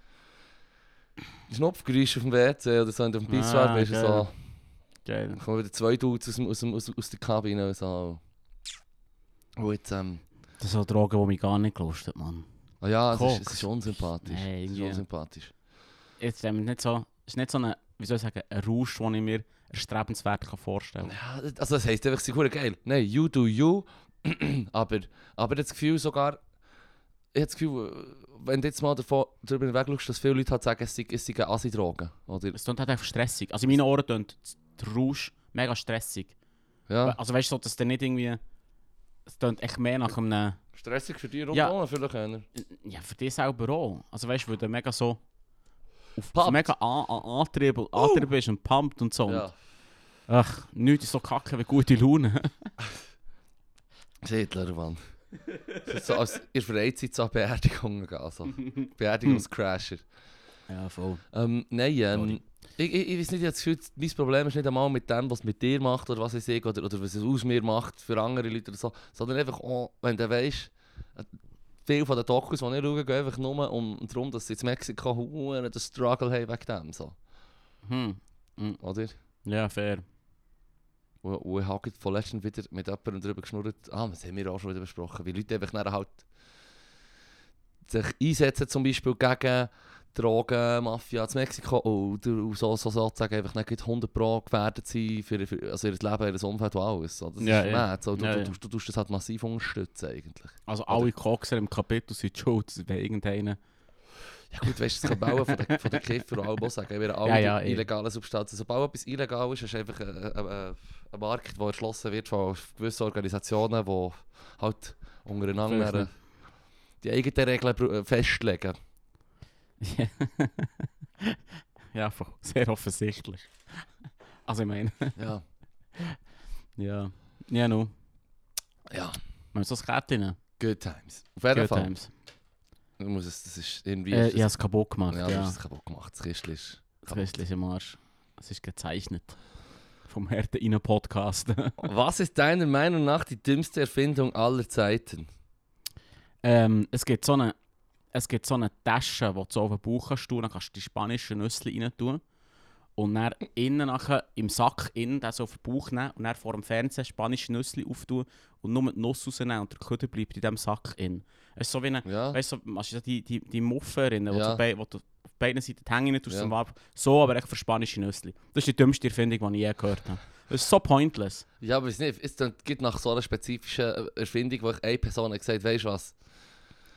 S2: Schnupfgeräusche auf dem WC oder so, du auf dem Pissoir
S1: Ah, geil.
S2: so,
S1: Geil.
S2: dann kommen wieder zwei Dudes aus, aus, aus, aus der Kabine und so. Jetzt, ähm,
S1: Das sind Drogen, die mich gar nicht gelustet, Mann.
S2: Ah ja, es ist, es ist unsympathisch.
S1: Nein,
S2: es ist unsympathisch.
S1: Jetzt ähm, nicht so, ist nicht so eine, wie soll ich sagen, ein Rausch, den ich mir erstrebenswert kann vorstellen kann.
S2: Ja, also das heisst einfach, sie sind geil. Nein, you do you. aber, aber das Gefühl sogar, ich habe das Gefühl, wenn du jetzt mal davon, darüber wegschaust, dass viele Leute halt sagen, es sei, es sei eine Assi-Droge.
S1: Es klingt halt einfach stressig. Also in meinen Ohren klingt der Rausch mega stressig.
S2: Ja.
S1: Also weißt du, so, dass der nicht irgendwie... Es klingt echt mehr nach einem...
S2: Stressig für dich
S1: Ja.
S2: rundum, vielleicht einer.
S1: Ja, für dich selber auch. Also weißt du, weil du mega so... Auf,
S2: Pumpt.
S1: mega an, an, Antrieb, Antrieb bist und pumpt und so.
S2: Ja.
S1: Ach, nichts ist so kacke wie gute Laune.
S2: Siedler, Mann. Das so als der Freizeit so an Beerdigungen gehen. Also. Beerdigungscrasher.
S1: ja, voll.
S2: Ähm, nein, ähm. Ich, ich, ich weiß nicht, ich das Gefühl, mein Problem ist nicht einmal mit dem, was es mit dir macht oder was ich sehe oder, oder was es aus mir macht für andere Leute oder so, sondern einfach, auch, wenn du weißt, äh, viele von den Dokus, die ich schaue, gehen einfach nur um, um darum, dass sie in Mexiko den Struggle haben wegen dem, so,
S1: Hm.
S2: oder?
S1: Ja, fair.
S2: Und, und ich habe letztem wieder mit jemandem darüber geschnurrt, ah, das haben wir auch schon wieder besprochen, wie Leute einfach dann halt sich einsetzen zum Beispiel gegen Drogen, Mafia in Mexiko oder so, so sozusagen einfach nicht gleich 100 Pro gefährdet sein für, für also ihr Leben, ihr Umfeld und alles. So, das
S1: Ja,
S2: ist
S1: ja.
S2: So, du,
S1: Ja,
S2: du, du, du tust das halt massiv unterstützen eigentlich.
S1: Also
S2: Oder-
S1: alle Coxer im Kapitel sind schuld, wenn irgendeiner...
S2: Ja gut, weißt du, das kann bauen von den, von den Kiffer und allem sagen, wir alle
S1: Ja, ja, eh.
S2: illegale Substanzen. Sobald etwas illegal ist, ist einfach ein, ein, ein, Markt, der erschlossen wird von gewissen Organisationen, die halt untereinander die eigenen Regeln br- festlegen.
S1: ja, sehr offensichtlich. Also ich meine,
S2: Ja.
S1: ja. Ja, nu.
S2: ja,
S1: Man so ein Kärtchen.
S2: good times. Auf jeden
S1: Good
S2: Fall.
S1: times.
S2: Ich muss es, das ist irgendwie...
S1: Äh,
S2: ist
S1: ich habe es kaputt gemacht,
S2: ja,
S1: ja.
S2: du es kaputt gemacht. Das Kistchen ist
S1: Das
S2: kaputt.
S1: Christlich im Arsch. Es ist gezeichnet. Vom Härte in Podcast.
S2: Was ist deiner Meinung nach die dümmste Erfindung aller Zeiten?
S1: ähm, es gibt so eine... Es gibt so eine Tasche, die du so auf den Bauch kannst dann kannst du die spanischen Nüsse rein tun. Und dann innen nachher im Sack innen das so auf den Bauch nehmen und dann vor dem Fernseher spanische Nüsse auftun und nur die Nuss rausnehmen und der Kutter bleibt in diesem Sack in. Es ist so wie eine,
S2: Ja,
S1: weißt du, so, du die, die, die Muffen erinnern,
S2: Ja.
S1: wo, wo du auf beiden Seiten die Hänge nicht tust,
S2: Ja.
S1: So, aber echt für spanische Nüsse. Das ist die dümmste Erfindung, die ich je gehört habe. Das ist so pointless.
S2: ja aber es, nicht, es gibt nach so einer spezifischen Erfindung, wo ich eine Person gesagt weißt du was,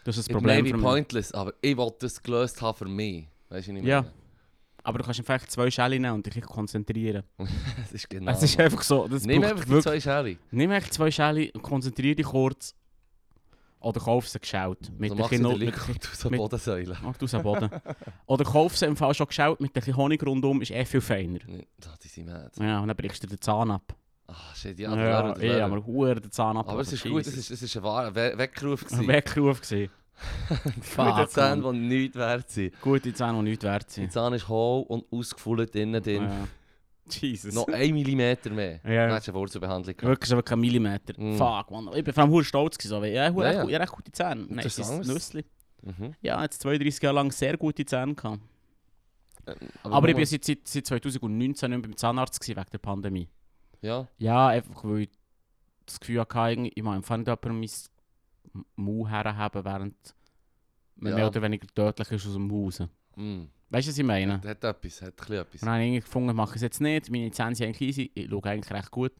S1: Das ist
S2: it
S1: das
S2: may
S1: Problem für mich.
S2: pointless, aber ich wollte das gelöst haben für mich. Weißt du, ich
S1: Ja. Aber du kannst einfach zwei Schellen nehmen und dich konzentrieren.
S2: Das ist genau.
S1: es ist einfach so, das
S2: Nimm einfach
S1: wirklich-
S2: zwei Schäli.
S1: Nimm echt zwei Schellen und konzentriere dich kurz. Oder kauf sie geschaut. Mit
S2: so
S1: der
S2: mach sie
S1: Kino-
S2: den Link aus der
S1: mit-
S2: Bodensäule.
S1: Mach du es am Boden. Oder kauf sie im Fall schon geschaut mit ein bisschen Honig rundum, ist eh viel feiner.
S2: Ah, die sind mad.
S1: Ja, und dann brichst du den Zahn ab.
S2: Ah, shit, ja,
S1: Ja,
S2: ja,
S1: ja,
S2: ja, ja,
S1: ja aber hure den Zahn ab.
S2: Aber es ist gut, es ist, es ist ein wahrer We Weckruf
S1: ein. Weckruf gewesen.
S2: Gute Zähne,
S1: Mann.
S2: die nichts wert sind.
S1: Gute Zähne, die nichts wert
S2: Die
S1: sind.
S2: Zahn ist hohl und ausgefüllt innen drin.
S1: Ja. Jesus.
S2: Noch 1 Millimeter mehr.
S1: Ja.
S2: Dann hast du eine Wurzelbehandlung gehabt.
S1: Wirklich so wirklich ein Millimeter.
S2: Mm.
S1: Fuck, Mann. Ich bin vor allem stolz gewesen. So, weil, ja,
S2: Ja,
S1: echt, echt gute Zähne. Nein,
S2: das
S1: ist. Nüssli.
S2: Mhm.
S1: Ja, jetzt 32 Jahre lang sehr gute Zähne gehabt.
S2: Ähm,
S1: Aber ich
S2: nur-
S1: bin seit, seit, seit 2019 nicht mehr beim Zahnarzt gewesen, wegen der Pandemie.
S2: Ja,
S1: Ja, einfach weil ich das Gefühl hatte, ich meine, fand jemand mein Mau herhaben, während man
S2: Ja.
S1: mehr oder weniger tödlich ist aus dem Haus.
S2: mm.
S1: Weißt du, was ich meine?
S2: hat, hat etwas, hat ein etwas.
S1: Und dann habe ich gefunden, mache ich es jetzt nicht. Meine Zähne sind eigentlich easy, ich schaue eigentlich recht gut.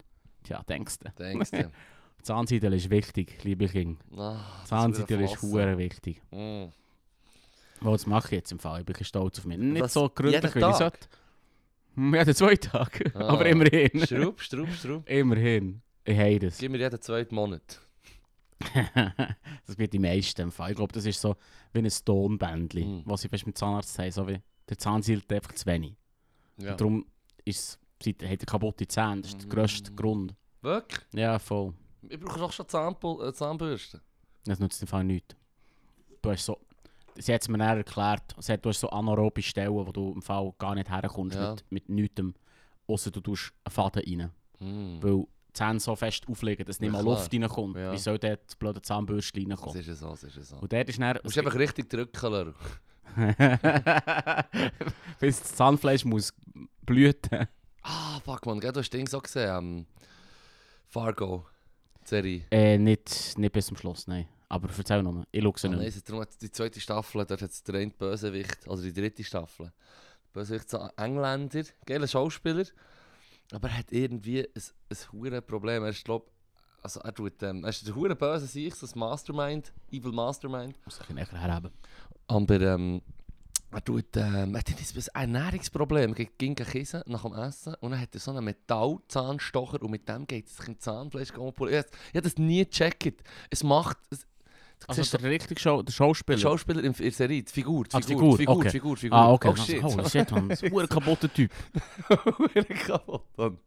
S1: Tja, denkst du.
S2: Denkst du?
S1: Zahnseidel ist wichtig, liebe Kinder. Zahnseidel
S2: wieder
S1: ist hure wichtig.
S2: Mm.
S1: Was mache ich jetzt im Fall? Ich bin stolz auf mich. Nicht
S2: Was?
S1: so gründlich, wie ich sollte. Hm, Jeden zwei Tage.
S2: Ah.
S1: Aber immerhin.
S2: Schraub, schraub, schraub.
S1: immerhin. Ich habe das.
S2: Gib mir jeden zweiten Monat.
S1: das wird die meisten im Fall. Ich glaube, das ist so wie ein Tonbändchen,
S2: Mhm.
S1: was ich fast mit Zahnarzt sagen, so wie der Zahn silbt einfach zu wenig.
S2: Ja.
S1: Und darum ist es, hat er kaputte Zähne. Das ist der grösste
S2: Mhm.
S1: Grund.
S2: Wirklich?
S1: Ja, voll.
S2: Ich brauche doch schon Zahnpul äh, Zahnbürste.
S1: Das nützt im Fall nichts. Du hast so, sie hat es mir dann erklärt, sie hat, du hast so anaerobe Stellen, wo du im Fall gar nicht herkommst
S2: Ja.
S1: mit, mit nichts, außer du tust einen Faden rein.
S2: Mm.
S1: Weil die Zähne so fest auflegen, dass nicht
S2: Ja,
S1: mal. Luft reinkommt.
S2: Ja.
S1: Wie soll dort das blöde Zahnbürstchen
S2: Das
S1: reinkommen?
S2: ist ja so, das ist ja so.
S1: Und dort ist dann...
S2: Du musst einfach richtig drücken, Leru.
S1: Bis das Zahnfleisch muss blüten.
S2: Ah, fuck man, du hast das Ding so gesehen. Ähm, Fargo. Serie.
S1: Äh, nicht, nicht bis zum Schluss, nein. Aber erzähl nochmal, ich schaue sie
S2: Ah,
S1: nicht.
S2: nein, ist darum hat die zweite Staffel, dort hat es der eine Bösewicht, also die dritte Staffel. Bösewicht so ein Engländer, geiler Schauspieler, aber er hat irgendwie ein, ein hure Problem. Er ist, glaub, also er tut, ähm, er ist der hure böse sich, so ein Mastermind, Evil Mastermind.
S1: Muss ich näher herhaben.
S2: Aber ähm, er tut, ähm, er hat ein Ernährungsproblem, er ging kissen nach dem Essen und dann hat er so einen Metallzahnstocher und mit dem geht es sich im Zahnfleisch. Ich, habe das nie gecheckt. Es macht, es,
S1: Also
S2: siehst
S1: der richtige Show, der Schauspieler?
S2: der Schauspieler in der Serie, die Figur, die
S1: Ah, die
S2: Figur,
S1: Figur,
S2: Figur,
S1: okay.
S2: Figur, Figur.
S1: Ah, okay.
S2: Oh shit.
S1: Holy shit, man. Das ist ein kaputter Typ.
S2: Hure kaputt, Mann.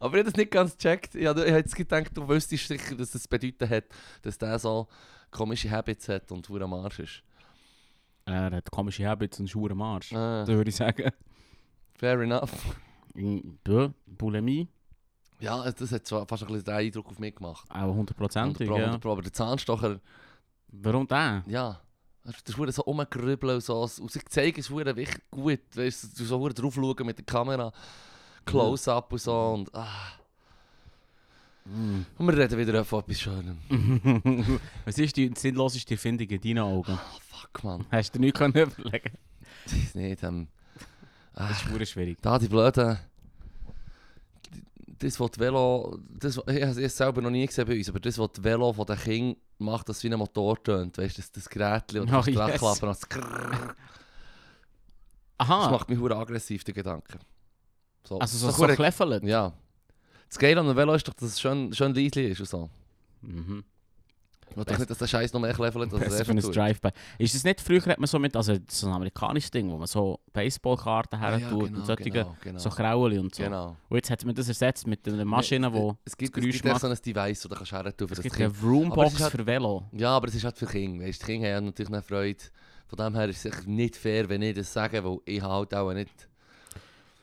S2: Aber ich habe das nicht ganz gecheckt. Ich habe jetzt gedacht, du wüsstest sicher, dass das bedeuten hat, dass der so komische Habits hat und hure am Arsch ist.
S1: Er hat komische Habits und einen Marsch.
S2: Ah,
S1: Das würde ich sagen.
S2: fair enough.
S1: Ja, Bulimie,
S2: Ja, das hat zwar fast ein bisschen den Eindruck auf mich gemacht.
S1: auch hundertprozentig.
S2: 100 Pro,
S1: Ja.
S2: 100 Pro. Aber der Zahnstocher,
S1: Warum der?
S2: ja. Das ist hure so rumgerübeln und so. Und sie zeigen es hure wichtig gut. Weißt, du so hure drauf schauen mit der Kamera. Close-up und so. Und, ah.
S1: Mm.
S2: und wir reden wieder von etwas Schönem.
S1: Was ist die sinnloseste Erfindung in deinen Augen?
S2: Ah, fuck, man.
S1: Hast du dir nichts können überlegen
S2: Das ist nicht. Ähm, ah,
S1: Das ist verdammt schwierig.
S2: da die blöden. Das, was Velo. Das, ich habe es selber noch nie gesehen bei uns, aber das, was die Velo von den Kindern macht, das wie ein Motor tönt. Weißt du, das, das Gerät, das
S1: Oh,
S2: du
S1: yes.
S2: wegklappen. Das, das
S1: Aha,
S2: macht mich hure aggressiv, der Gedanke. So.
S1: also so,
S2: Das
S1: so kläffelt.
S2: Ja. Das Geile an einem Velo ist doch, dass es schön, schön leise ist und so.
S1: Mhm.
S2: Ich will doch nicht, dass der Scheiß noch mehr als
S1: Besser
S2: er
S1: für ein. Drive-By. Ist das nicht, früher hat man so mit, also so ein amerikanisches Ding, wo man so Baseballkarten her
S2: Ah, ja,
S1: tut
S2: genau,
S1: und solche,
S2: genau, genau.
S1: so Krauli und so.
S2: genau.
S1: Und jetzt hat man das ersetzt mit einer Maschine,
S2: Nee,
S1: wo
S2: es gibt,
S1: das
S2: es gibt
S1: macht.
S2: so ein Device, das du kannst her tun für
S1: es
S2: das
S1: gibt eine Roombox
S2: ist halt-
S1: für Velo.
S2: Ja, aber es ist halt für Kinder. Weißt, die Kinder haben ja natürlich eine Freude. Von dem her ist es sicher nicht fair, wenn ich das sage, weil ich halt auch nicht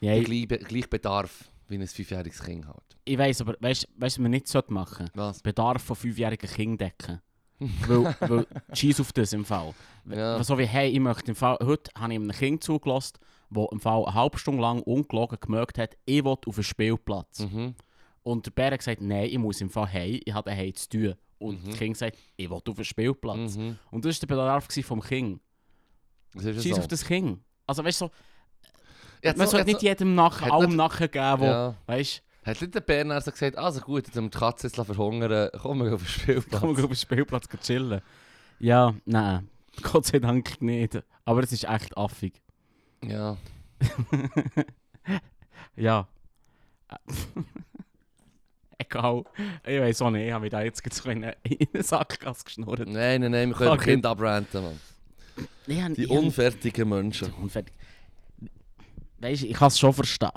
S1: Ja,
S2: den
S1: ich,
S2: gleichen Be- gleichen Bedarf wie ein fünfjähriges Kind halt.
S1: Ich weiss, aber weißt du, was man nicht sollte machen
S2: Was?
S1: Bedarf von fünfjährigen Kindern decken. weil, weil schieß auf das im Fall.
S2: Ja.
S1: So wie, hey, ich möchte im Fall, heute habe ich einem Kind zugelassen, der im Fall eine halbe Stunde lang ungelogen gemerkt hat, ich will auf einen Spielplatz.
S2: Mhm.
S1: Und der Bär hat gesagt, nein, ich muss im Fall hey, ich habe daheim zu tun. Und
S2: Mhm.
S1: das Kind sagt, ich will auf einen Spielplatz.
S2: Mhm.
S1: Und das war der Bedarf vom Kind. Schieß
S2: so.
S1: auf das Kind. Also weißt du, so, man sollte nicht jedem nach, allem nachgeben, wo,
S2: Ja.
S1: weißt
S2: Hat nicht der Berner so gesagt, also gut, jetzt haben wir die Katze jetzt verhungern, komm wir auf den Spielplatz.
S1: kann man auf den Spielplatz chillen. Ja, nein, Gott sei Dank nicht. Aber es ist echt affig.
S2: Ja.
S1: ja. egal. Ich weiß auch nicht, ich habe mich da jetzt so in einen Sackgasse geschnurrt.
S2: Nein, nein, nein, wir können
S1: Okay.
S2: Kind abranten, Mann.
S1: Ich
S2: Die
S1: ich
S2: unfertigen Menschen.
S1: Unfertig. Weißt du, ich kann es schon verstehen.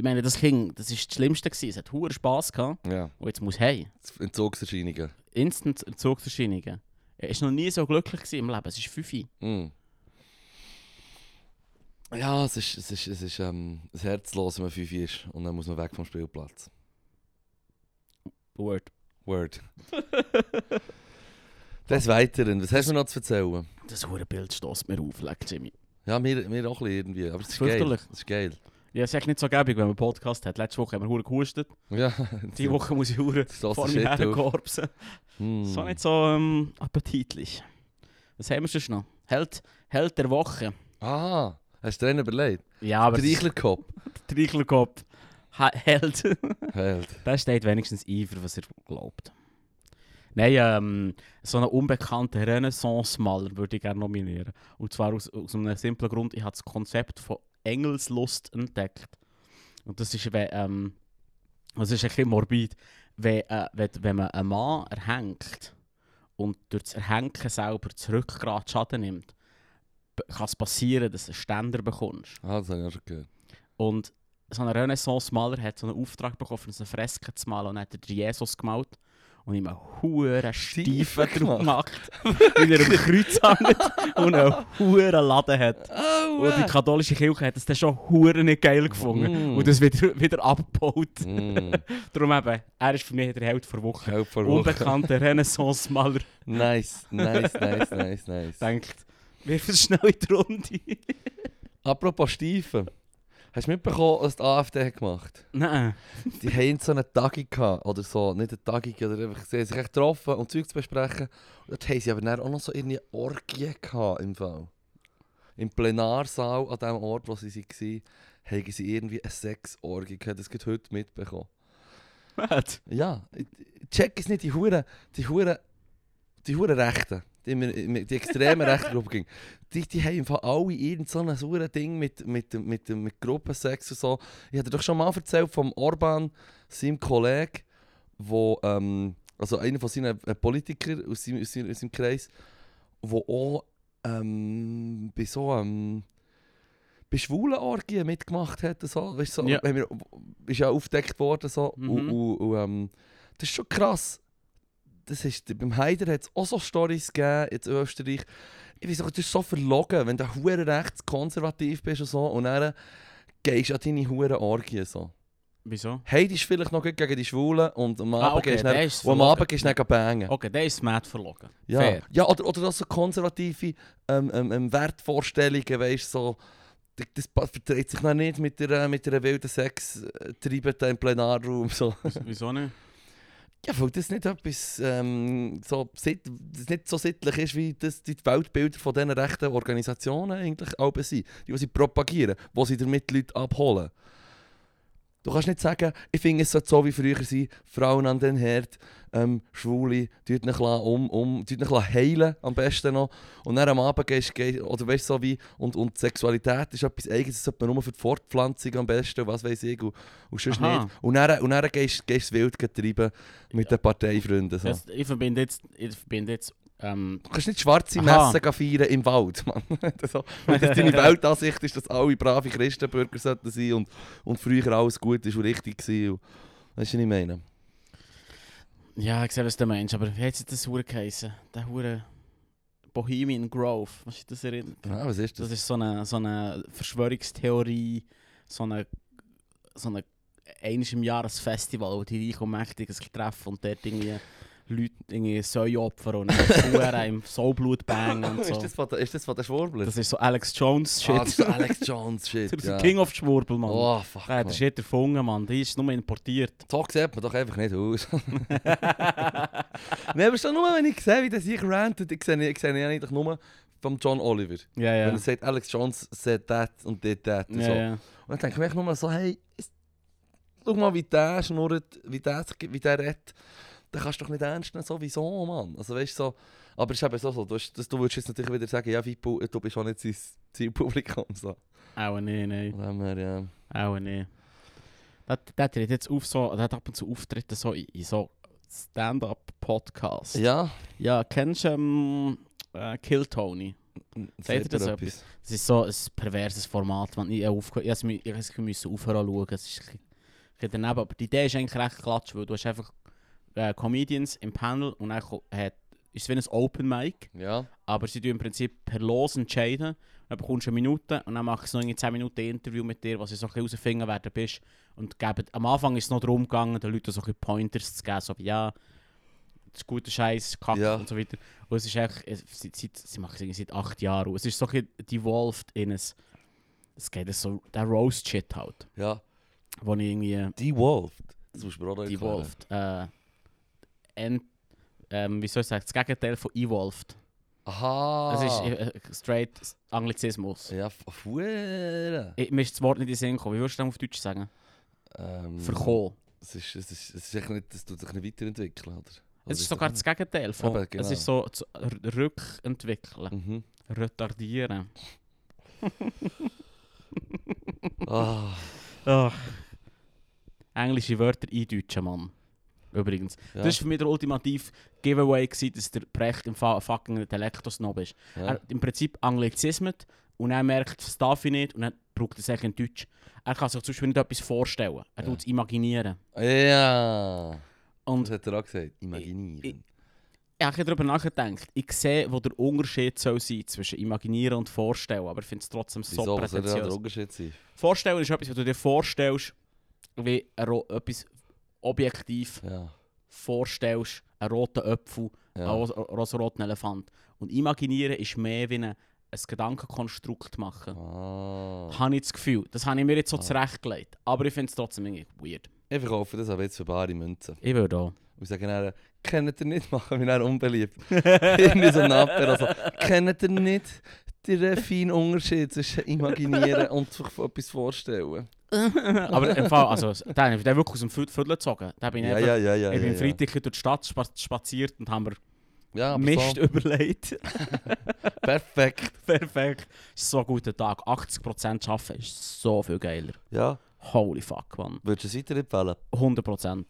S1: Ich meine, das Kind, das war das Schlimmste. Gewesen. Es hat hohen Spass gehabt.
S2: Ja,
S1: Und jetzt muss hey.
S2: Entzugserscheinungen.
S1: Instant Entzugserscheinungen. Er war noch nie so glücklich gewesen im Leben. Es ist 5
S2: Mm. Ja, es ist, es ist, es ist ähm, ein herzlos, wenn man 5 ist und dann muss man weg vom Spielplatz.
S1: Word.
S2: Word. Des Weiteren, was hast du noch zu erzählen?
S1: Das hure Bild stößt mir auf, Jimmy.
S2: Ja, mir, mir auch ein bisschen irgendwie, aber es ist geil. Es ist geil.
S1: Ja, es ist echt nicht so gäbig, wenn man einen Podcast hat. Letzte Woche haben wir hure gehustet.
S2: Ja,
S1: Diese Woche muss ich hure vor mir herkorbsen.
S2: Mm.
S1: So nicht so ähm, appetitlich. Was haben wir sonst noch? Held, Held der Woche.
S2: Ah, hast du dir überlegt?
S1: Ja, aber
S2: Der Reichlerkopf.
S1: der Trichlerkopf. Ha- Held.
S2: Held.
S1: Der steht wenigstens ein, für was er glaubt. Nein, ähm, so einen unbekannten Renaissance-Maler würde ich gerne nominieren. Und zwar aus, aus einem simplen Grund, ich habe das Konzept von Engelslust entdeckt. Und das ist, wenn, ähm, das ist ein bisschen morbid. Wenn, äh, wenn, wenn man einen Mann erhängt und durch das Erhängen selber zurück gerade Schaden nimmt, kann es passieren, dass du einen Ständer bekommst.
S2: Ah, das habe ich auch schon gehört.
S1: Und so ein Renaissance-Maler hat so einen Auftrag bekommen, eine Freske zu malen und dann hat er Jesus gemalt und ihm einen huren
S2: Stiefen
S1: drauf gemacht, weil er am Kreuz hängt und einen huren Laden hat.
S2: Oh,
S1: Und die katholische Kirche hat es dann schon huren nicht geil gefunden
S2: Mm.
S1: und das wieder, wieder abgebaut.
S2: mm.
S1: Darum eben, er ist für mich der Held der Woche.
S2: Help vor Woche.
S1: Unbekannter Renaissance-Maler
S2: Nice, nice, nice, nice, nice.
S1: denkt, wirf es schnell in die Runde.
S2: Apropos Stiefen. Hast du mitbekommen, was die AfD hat gemacht
S1: Nein.
S2: Die haben so eine Tagung gehabt, oder so, nicht eine Tagung, oder einfach, sie haben sich echt getroffen, um Zeug zu besprechen. Und dort haben sie aber dann auch noch so eine Orgie gehabt, im Fall. Im Plenarsaal, an dem Ort, wo sie waren, haben sie irgendwie eine Sexorgie gehabt. Das geht heute mitbekommen.
S1: Was?
S2: Ja, check es nicht, die Huren, die Huren, die Huren Rechten, die, die extremen rechten Gruppe ging, die, die haben im Fall alle irgend so ein Ding mit, mit, mit, mit, Gruppensex und so. Ich hatte doch schon mal erzählt vom Orban, seinem Kollegen, wo, ähm, also einer von seinen äh, Politikern aus seinem, aus, seinem, aus seinem Kreis, wo auch ähm, bei so ähm, bei schwulen Orgien mitgemacht hat. So. Weißt, so,
S1: Ja.
S2: wir, ist ja aufgedeckt worden. So.
S1: Mhm.
S2: Und, und, und, ähm, das ist schon krass. Das ist, beim Haider hat es auch so Storys gegeben in Österreich. Ich weiß auch, das ist so verlogen, wenn du hure rechts konservativ bist und so und dann gehst du an deine hure Orgien so.
S1: Wieso?
S2: Heidi ist vielleicht noch gut gegen die Schwulen und am Abend
S1: Ah, okay,
S2: gehst du und am. Abend gehst bangen.
S1: Okay, der ist mad verlogen.
S2: Ja,
S1: Fair.
S2: ja oder, oder auch so konservative ähm, ähm, ähm, Wertvorstellungen, weißt so. Das, das verträgt sich noch nicht mit der, mit der wilden Sex äh, im Plenarraum. So.
S1: Wieso nicht?
S2: Ja, weil das nicht etwas ähm, so, das nicht so sittlich ist, wie das die Weltbilder von diesen rechten Organisationen eigentlich auch sind. Die, die sie propagieren, wo sie damit die Leute abholen. Du kannst nicht sagen, ich finde es sollte so wie früher sein, Frauen an den Herd, ähm, Schwule, tut nicht um, um, tut nicht heilen am besten noch. Und dann am Abend gehst du, oder weißt so wie, und, und Sexualität ist etwas Eigenes, das sollte man nur für die Fortpflanzung am besten, was weiß ich, und, und sonst
S1: Aha.
S2: nicht. Und dann, und dann gehst du das wild treiben mit den Parteifreunden. So.
S1: Das, ich verbinde jetzt, ich verbinde jetzt ähm,
S2: Du kannst nicht schwarze
S1: Aha.
S2: Messen feiern im Wald, Mann. Das so, wenn das deine Weltansicht ist, dass alle brave Christenbürger sollten sein und, und früher alles gut ist und richtig war. Und, weißt du, was ich meine?
S1: Ja, ich sehe, was du meinst, aber wie hat sich das Hure geheißen? Der Hure Bohemian Grove, was ist das erinnert?
S2: Ja, was ist das?
S1: Das ist so eine, so eine Verschwörungstheorie, so eine, so eine eines im Jahr ein Festival, wo die Reichen und Mächtigen sich treffen und dort irgendwie Leute irgendwie Säue opfern und Huren im Soulblut bangen und so.
S2: ist, das von der, ist das von der Schwurbler?
S1: Das ist so Alex Jones Shit.
S2: Ah, das ist der Alex Jones Shit.
S1: Der
S2: ja.
S1: King of Schwurbel, Mann.
S2: Oh, fuck.
S1: Der hat den
S2: Man.
S1: Shit erfunden, Mann. Die ist nur importiert.
S2: So sieht man doch einfach nicht aus. Nein, aber schon nur, wenn ich sehe, wie der sich rantet, ich sehe, ich sehe ihn eigentlich nur vom John Oliver.
S1: Ja,
S2: Wenn
S1: ja.
S2: er sagt, Alex Jones said that und did that und
S1: ja,
S2: so.
S1: ja.
S2: Und dann denke ich mir echt nur so, hey, ist, schau mal, wie der schnurrt, wie der, wie der redet. Den kannst du doch nicht ernst nehmen, sowieso, Mann. Also weißt so, aber es ist eben so, so du, du würdest jetzt natürlich wieder sagen, ja, pu- du bist auch nicht sein Zielpublikum. So.
S1: Auch nicht, nein.
S2: Dem her, ja.
S1: Auch nicht. Der, der tritt jetzt auf so, der hat ab und zu Auftritte so in, in so Stand-up-Podcasts.
S2: Ja,
S1: Ja, kennst du ähm, äh, Kill Tony? Sagt ihr das
S2: mir
S1: etwas? Das ist so ein perverses Format, man. Ich, aufge- ich, ich, ich, ich musste aufhören zu schauen. Es ist ein bisschen daneben. Aber die Idee ist eigentlich recht klatsch, weil du hast einfach äh, Comedians im Panel und dann hat, ist es wie ein Open Mic,
S2: Ja,
S1: aber sie tun im Prinzip per Los entscheiden. Dann bekommst du eine Minute und dann machst du noch irgendwie 10 Minuten Interview mit dir, was sie so ein bisschen herausfinden, wer du bist. Und geben, am Anfang ist es noch darum gegangen, den Leuten so ein bisschen Pointers zu geben, so wie ja, das ist guter Scheiß, Kacke
S2: Ja.
S1: und so weiter. Und es ist echt, es- seit, seit, sie machen es seit 8 Jahren. Und es ist so ein bisschen devolved in ein, es geht so, der Roast-Shit halt,
S2: ja.
S1: wo ich irgendwie,
S2: Devolved. Das musst du mir auch noch erklären.
S1: devolved, äh, ent, ähm, wie soll ich sagen, das Gegenteil von evolved.
S2: Aha.
S1: Es ist äh, äh, straight Anglizismus.
S2: Ja.
S1: Ich, mir ist das Wort nicht in den Sinn gekommen. Wie würdest du das auf Deutsch sagen?
S2: Ähm,
S1: Verkommen.
S2: Es ist, es ist, es ist nicht, das tut sich nicht weiterentwickeln, oder?
S1: Es ist sogar das Gegenteil von.
S2: Eben, genau.
S1: Es ist so zu, r- rückentwickeln,
S2: Mhm.
S1: retardieren.
S2: Ah,
S1: Englische Wörter eindeutschen, Mann. Übrigens.
S2: ja.
S1: Das war für mich der ultimative Giveaway, gewesen, dass der Precht im Fa fucking Dialektosnob ist.
S2: ja.
S1: Er im Prinzip Anglizismet und er merkt, das darf ich nicht und dann braucht er es eigentlich in Deutsch. Er kann sich zum Beispiel nicht etwas vorstellen. Er tut es imaginieren.
S2: ja.
S1: Und
S2: Das hat er auch gesagt. Imaginieren.
S1: Ich habe darüber nachgedacht. Ich sehe, wo der Unterschied soll sein zwischen imaginieren und vorstellen, aber ich finde es trotzdem so
S2: Wieso? Was soll da der
S1: prätentiös.
S2: Unterschied sein?
S1: Vorstellen ist etwas, was du dir vorstellst, wie ein etwas objektiv
S2: Ja.
S1: vorstellst, einen roten Apfel,
S2: ja.
S1: einen rosa-roten Elefant. Und imaginieren ist mehr wie ein, ein Gedankenkonstrukt machen.
S2: Ah.
S1: Habe ich das Gefühl. Das habe ich mir jetzt so
S2: Ah.
S1: zurechtgelegt. Aber ich finde es trotzdem irgendwie weird.
S2: Ich verkaufe das aber jetzt für bare Münzen.
S1: Ich würde auch.
S2: Und sagen dann, kennt ihr nicht, machen wir dann unbeliebt. Irgendwie so ein Apper, also, kennt ihr nicht den feinen Unterschied zwischen imaginieren und sich etwas vorstellen?
S1: Aber im Fall, also, den habe ich wirklich aus dem Viertel gezogen. Da bin ich
S2: Ja,
S1: einfach-
S2: ja, ja, ja.
S1: ich bin
S2: ja,
S1: Freitag durch die Stadt spa spaziert und haben mir
S2: ja.
S1: Mist
S2: so,
S1: überlegt.
S2: perfekt.
S1: Perfekt. So ein guter Tag. 80% arbeiten ist so viel geiler.
S2: Ja,
S1: Holy fuck, man.
S2: würdest du es weiterempfehlen?
S1: 100%.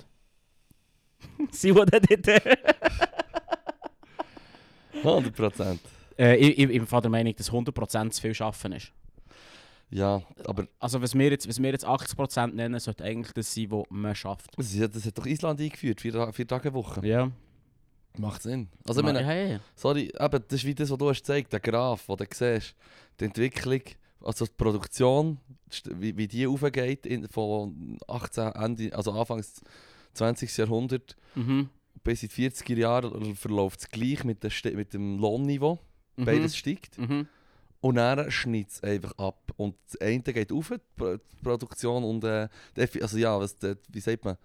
S1: Sie wurde nicht.
S2: 100 Prozent.
S1: äh, ich, ich, ich bin der Meinung, dass 100% zu viel arbeiten ist.
S2: Ja, aber
S1: Also, was wir jetzt, was wir jetzt 80% nennen, sollte eigentlich das sein, was man schafft.
S2: das, ist- das hat doch Island eingeführt, vier, vier Tage Woche.
S1: Ja.
S2: Macht Sinn. Also, ich meine,
S1: ja, ja, ja.
S2: sorry, eben, das ist wie das, was du hast gezeigt, der Graph, den du siehst. Die Entwicklung, also die Produktion, wie, wie die aufgeht in, von 18, Ende, also Anfangs 20. Jahrhundert
S1: Mhm.
S2: bis in die 40er Jahre verläuft es gleich mit, der, mit dem Lohnniveau.
S1: Mhm.
S2: Beides steigt.
S1: Mhm.
S2: Und dann schneidet es einfach ab. Und das eine geht auf, die Pro- die Produktion und äh, die Effi- also ja, was, die, wie sagt man,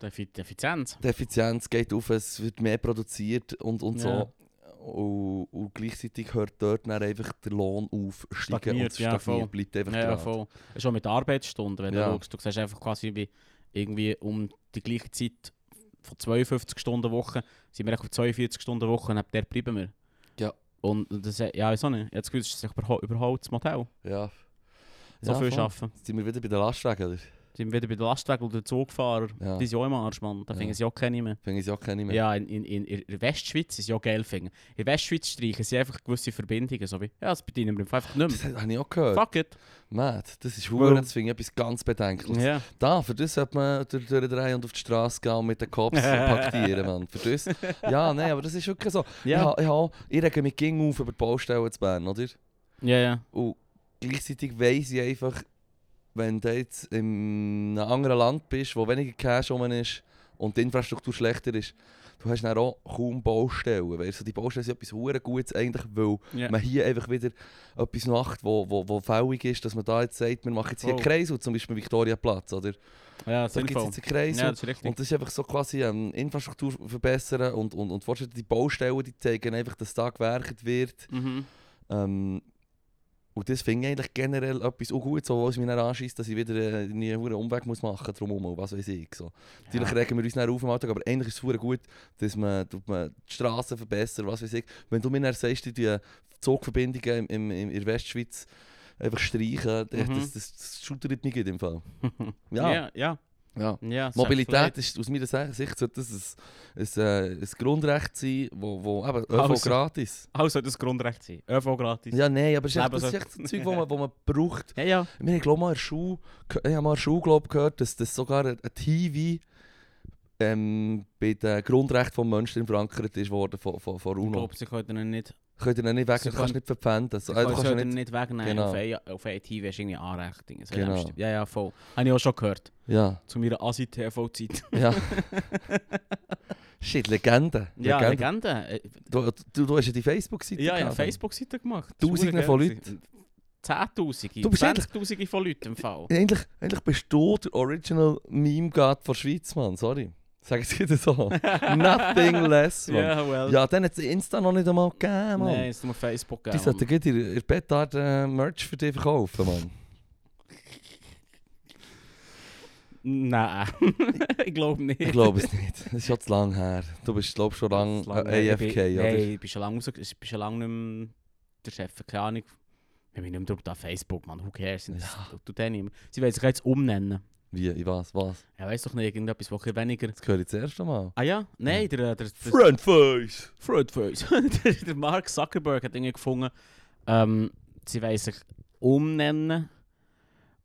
S1: Die Effi- die Effizienz.
S2: die Effizienz geht auf, es wird mehr produziert und, und
S1: Ja.
S2: so. Und, und gleichzeitig hört dort dann einfach der Lohn auf, steigen und
S1: ja,
S2: stagniert,
S1: voll.
S2: bleibt einfach
S1: Ja, ja,
S2: gerade.
S1: voll. Auch mit Arbeitsstunden, wenn
S2: Ja.
S1: du schaust. Du siehst einfach quasi wie irgendwie um die gleiche Zeit von 52 Stunden Woche sind wir auf 42 Stunden Woche und ab der bleiben wir.
S2: Ja.
S1: Und das, ja, wieso nicht? Jetzt gibt es überholt das Modell.
S2: Ja.
S1: So
S2: ja,
S1: viel
S2: voll.
S1: arbeiten.
S2: Jetzt sind wir wieder bei den Lastwagen, oder?
S1: Sind wieder bei den Lastwagen oder den Zugfahrer.
S2: Ja.
S1: Die sind auch im Arsch, Mann. Da
S2: Ja.
S1: finden sie auch keine mehr.
S2: Finde ich ja auch keine mehr.
S1: Ja, in, in, in, in der Westschweiz ist es ja geil finden. In der Westschweiz streichen sie einfach gewisse Verbindungen. So wie, ja, das bedienen wir einfach nicht
S2: Das
S1: mehr.
S2: habe ich auch gehört.
S1: Fuck it.
S2: Mad, das ist
S1: Warum?
S2: hure, das finde ich etwas ganz Bedenkliches.
S1: Ja.
S2: Da, für das sollte man durch, durchdrehen und auf die Straße gehen und mit den Cops paktieren, Mann. Für das. Ja, nein, aber das ist wirklich so.
S1: Ja.
S2: Ich, ha- ich, ha- ich rege mich ging auf über die Baustellen zu Bern, oder?
S1: ja, ja.
S2: Und gleichzeitig weiss ich einfach, wenn du jetzt in einem anderen Land bist, wo weniger Cash rum ist und die Infrastruktur schlechter ist, du hast dann auch kaum Baustellen. Weißt du, die Baustellen sind etwas hure Gutes eigentlich, weil
S1: ja.
S2: man hier einfach wieder etwas macht, wo, wo, wo fällig ist, dass man da jetzt sagt, wir machen jetzt hier einen
S1: Voll.
S2: Kreisel, zum Beispiel Viktoriaplatz, oder?
S1: Ja,
S2: Da gibt es jetzt einen Kreisel.
S1: Ja, das.
S2: Und das ist einfach so quasi ähm, Infrastruktur verbessern und, und, und Fortschritte. Die Baustellen die zeigen einfach, dass da gewerkt wird.
S1: Mhm.
S2: Ähm, und das finde ich eigentlich generell etwas auch gut, so, was mich dann anschießt, dass ich wieder äh, nie einen Umweg muss machen muss, und was weiß ich. So. Natürlich
S1: Ja.
S2: regen wir uns dann auf im Alltag, aber eigentlich ist es gut, dass man, tut man die Straßen verbessert, was weiß ich. Wenn du mir dann sagst, die Zugverbindungen im, im, in der Westschweiz einfach streichen, das,
S1: Mhm.
S2: das, das, das schudert mich in dem Fall. Ja,
S1: ja. ja.
S2: Ja.
S1: ja
S2: Mobilität ist aus meiner Sicht sollte das ein, ein, äh, ein Grundrecht sein, wo, wo eben ÖV
S1: Also.
S2: gratis.
S1: Auch soll das Grundrecht sein. ÖV gratis.
S2: Ja, nein, aber es ist echt, das ist echt so ein Zeug, wo man, wo man braucht.
S1: ja. ja.
S2: Wir haben glaube mal in der Schule, ge- ich habe mal in der Schule glaub, gehört, dass das sogar ein, TV ähm, bei den Grundrechten des Menschen verankert ist worden von, von, von
S1: Ich
S2: UNO.
S1: glaube, sie können ihn nicht,
S2: Könnt ihr ihn nicht weg,
S1: Sie
S2: du kannst nicht verpfänden.
S1: sie
S2: So, äh, du kannst
S1: ihn
S2: ja nicht,
S1: nicht wegnehmen.
S2: Genau.
S1: Auf, ein, auf ein TV ist irgendwie Anrechnung. So
S2: Genau.
S1: ja, Ja, ja, voll. Habe ich auch schon gehört.
S2: ja,
S1: Zu meiner Asi-TV-Zeit.
S2: ja. Shit, Legende.
S1: ja,
S2: Legende.
S1: Legende.
S2: Du, du, du hast ja die Facebook-Seite
S1: Ja, ja,
S2: gehabt.
S1: Facebook-Seite gemacht.
S2: Tausende von
S1: geil. Zehntausende,
S2: Du
S1: Zwanzigtausende von Leuten im Fall.
S2: Eigentlich, eigentlich bist du der Original Meme-God von Schweiz, Mann. Sorry. Sag es wieder so. Nothing less, Mann.
S1: Ja, well.
S2: Ja, dann hat es Insta noch nicht einmal gegeben, Mann.
S1: Nein, es ist nur Facebook.
S2: Die
S1: gegeben,
S2: sollten gleich ihr, ihr Betard äh, Merch für dich verkaufen, Mann.
S1: Nein, ich glaube nicht.
S2: Ich glaube es nicht. Das ist schon zu lang her. Du bist, glaube ich, schon lange äh,
S1: ich bin-
S2: AFK, oder?
S1: Nein, ich bin schon lange raus, ich bin schon lange nicht der Chef. Keine Ahnung. Ich bin nicht mehr drauf da Facebook, man. Who cares? Das
S2: Ja.
S1: tut nicht. Sie wollen sich jetzt umnennen.
S2: Wie? In was? Was?
S1: Ja, weiß doch nicht, irgendetwas, was weniger.
S2: Das höre ich das erste Mal.
S1: Ah ja? Nein, der, der, der,
S2: Friendface!
S1: Frontface. der, der Mark Zuckerberg hat Dinge gefunden. Ähm, sie wollen sich umnennen.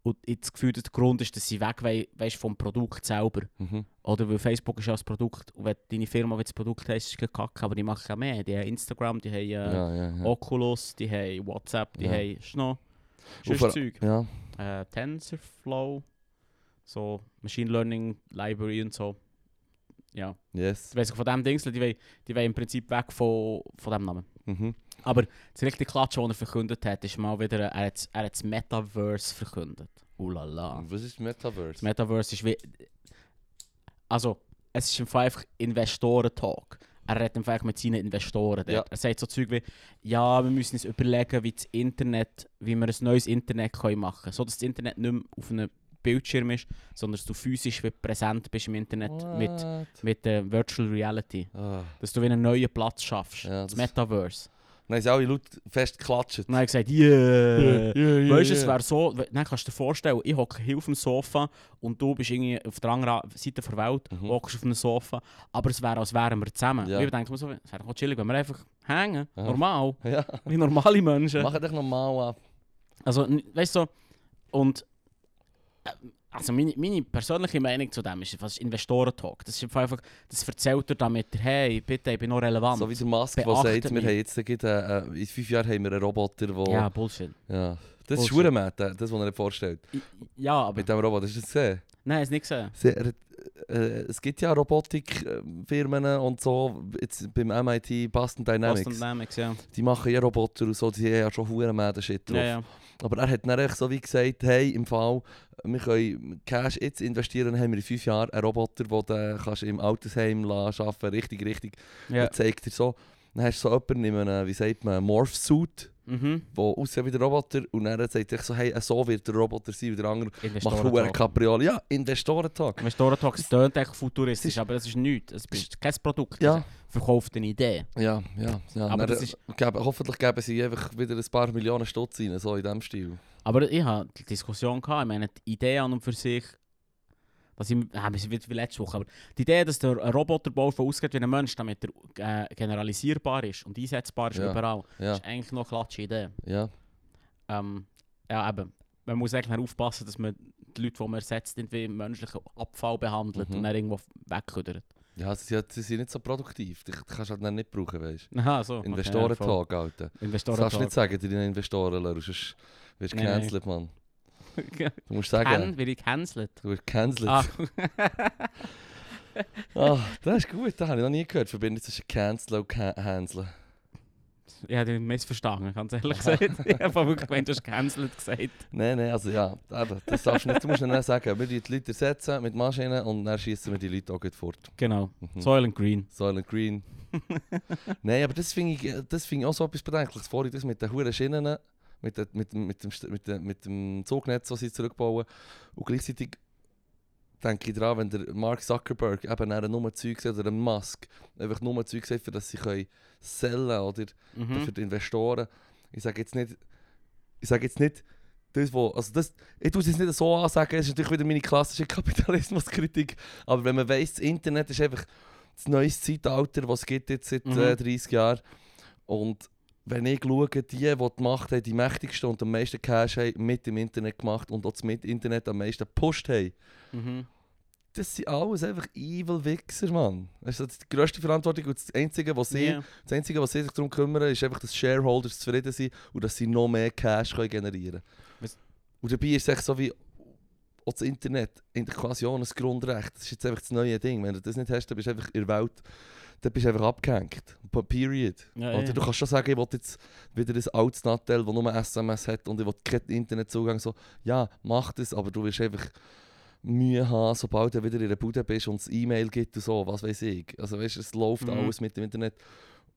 S1: Und ich das Gefühl, dass der Grund ist, dass sie weg wollen, weißt, vom Produkt selber.
S2: Mhm.
S1: Oder weil Facebook ist ja das Produkt. Und wenn deine Firma das Produkt heisst, ist es kacke. Aber die machen ja mehr. Die haben Instagram, die haben äh,
S2: Ja, ja, ja.
S1: Oculus, die haben WhatsApp, die
S2: Ja.
S1: haben sonst
S2: vor-
S1: Zeug.
S2: Ja.
S1: Äh, TensorFlow, so Machine Learning Library und so. Ja,
S2: Yes.
S1: wollen sich von dem Dings, die wollen, die wollen im Prinzip weg von, von dem Namen.
S2: Mhm.
S1: Aber das richtige Klatsch, das er verkündet hat, ist mal wieder, er hat, er hat das Metaverse verkündet. Ulala.
S2: Was ist Metaverse?
S1: Das Metaverse ist wie. Also, es ist Fall einfach Investoren-Talk. Er redet Fall mit seinen Investoren.
S2: Ja.
S1: Er sagt so Zeug wie: Ja, wir müssen uns überlegen, wie das Internet, wie wir ein neues Internet können machen können. So dass das Internet nicht mehr auf einem Bildschirm ist, sondern dass du physisch wie präsent bist im Internet mit,
S2: What?
S1: mit der Virtual Reality.
S2: Ah.
S1: Dass du wie einen neuen Platz schaffst.
S2: Ja,
S1: das,
S2: das-
S1: Metaverse.
S2: Dann haben sie alle laut fest geklatscht.
S1: Dann habe ich gesagt: Yeah!
S2: yeah,
S1: Weißt du, es wäre so, dann kannst du dir vorstellen, ich hocke hier auf dem Sofa und du bist irgendwie auf der anderen Seite der Welt,
S2: Mhm.
S1: hockst auf einem Sofa, aber es wäre, als wären wir zusammen.
S2: Ja.
S1: Ich denke mir so, es wäre doch chillig, wenn wir einfach hängen,
S2: Aha.
S1: normal,
S2: Ja.
S1: wie normale Menschen.
S2: Mach dich nochmal ab.
S1: Also, weißt du, so, und äh, also meine, meine persönliche Meinung zu dem ist, was ist Investoren-Talk. Das ist einfach, das erzählt er damit, hey, bitte, ich bin noch relevant.
S2: So wie der Musk, der sagt, wir haben jetzt äh, äh, in fünf Jahren haben wir einen Roboter, der...
S1: ja, Bullshit.
S2: Ja. Das ist
S1: Bullshit.
S2: Schwurenmät, das, was er vorstellt.
S1: Ja, aber,
S2: Mit dem Roboter, hast du das gesehen?
S1: nein, du nicht gesehen.
S2: Sie, er, hat- äh, es gibt ja Robotikfirmen und so, jetzt beim MIT Boston Dynamics,
S1: Boston Dynamics, ja.
S2: die machen ja Roboter und so, die haben ja schon Huren Shit drauf.
S1: Ja, ja.
S2: Aber er hat dann so wie gesagt, hey, im Fall, wir können Cash jetzt investieren, dann haben wir in fünf Jahren einen Roboter, den du kannst im Altersheim arbeiten richtig, richtig.
S1: ja.
S2: Er zeigt dir so, dann hast du so jemanden in einem, wie sagt man, Morph-Suit,
S1: Mhm.
S2: der aussieht wie der Roboter und dann sagt er so, hey, so wird der Roboter sein und der andere macht
S1: Investoren-Talk.
S2: Capriole. Ja, Investoren-Talk.
S1: Investoren-Talk
S2: Das-
S1: tönt echt futuristisch, aber das ist nichts. Es ist kein Produkt.
S2: Ja.
S1: Es verkauft eine Idee.
S2: Ja, ja, ja.
S1: Aber
S2: Dann,
S1: ist-
S2: geben, hoffentlich geben sie einfach wieder ein paar Millionen Stutz rein, so in diesem Stil.
S1: Aber ich hatte die Diskussion, gehabt. ich meine, die Idee an und für sich, dass ich, äh, wie letzte Woche, aber die Idee, dass der ein Roboter baut, der ausgeht wie ein Mensch, damit er äh, generalisierbar ist und einsetzbar ist
S2: Ja.
S1: überall,
S2: Ja,
S1: ist eigentlich noch eine klatsche Idee.
S2: ja.
S1: Ähm, ja, eben, man muss eigentlich aufpassen, dass man die Leute, die man ersetzt, nicht wie menschlichen Abfall behandelt
S2: Mhm.
S1: und dann irgendwo wegküdert.
S2: Ja, sie, sie sind nicht so produktiv. Die kannst du halt dann nicht brauchen, weißt
S1: Aha, so.
S2: du.
S1: okay, ja,
S2: Alter. Das
S1: Investoren
S2: darfst du nicht sagen, deinen Investoren, sonst wirst du
S1: nein.
S2: gecancelt, Mann. Du musst sagen,
S1: Can, wird ich cancelled?
S2: du wirst gecancelt.
S1: Ah,
S2: Ah, das ist gut, das habe ich noch nie gehört. Verbindung zwischen Cancel und Hanseln.
S1: ich habe dich missverstanden, ganz ehrlich gesagt. ich habe wirklich gemeint, du hast cancelled gesagt.
S2: Nein, nein, also ja, eben, das darfst du nicht. Du musst dann sagen, wir die Leute ersetzen mit Maschinen und dann schießen wir die Leute auch gleich fort.
S1: Genau.
S2: Mhm.
S1: Soil and Green.
S2: Silent Green. Nein, aber das finde ich, das find ich auch so etwas Bedenkliches. Vorhin das mit den hohen Schienen, mit, der, mit, dem- mit, dem, mit, dem, mit dem Zugnetz, das sie zurückbauen. Und gleichzeitig denke ich daran, wenn der Mark Zuckerberg eben nur Zeug sagt, oder der Musk einfach nur Zeug sagt, für das sie können sellen oder
S1: Mhm.
S2: für die Investoren. Ich sage jetzt nicht, ich sage jetzt nicht, das, wo, also das, ich tue es jetzt nicht so ansagen, es ist natürlich wieder meine klassische Kapitalismuskritik, aber wenn man weiss, das Internet ist einfach das neueste Zeitalter, was es gibt jetzt seit
S1: Mhm.
S2: äh, 30 Jahren und wenn ich schaue, die, die die Macht haben, die mächtigsten und am meisten Cash haben, mit dem Internet gemacht und auch mit Internet am meisten gepusht haben,
S1: Mhm.
S2: das sind alles einfach evil Wichser, Mann. Das ist die grösste Verantwortung und das Einzige, was sie,
S1: Ja.
S2: das Einzige, was sie sich darum kümmern, ist einfach, dass Shareholders zufrieden sind und dass sie noch mehr Cash können generieren können. Und dabei ist es so wie auch das Internet eigentlich quasi auch ein Grundrecht. Das ist jetzt einfach das neue Ding. Wenn du das nicht hast, dann bist du einfach in der Welt, dann bist du einfach abgehängt. Period.
S1: Ja,
S2: Oder
S1: ja.
S2: du kannst schon sagen, ich will jetzt wieder ein altes Nattel, das nur SMS hat und ich will keinen Internetzugang. So, ja, mach das, aber du wirst einfach Mühe haben, sobald du wieder in der Bude bist und es E-Mail gibt und so, was weiß ich. Also weißt du, es läuft
S1: Mhm.
S2: alles mit dem Internet.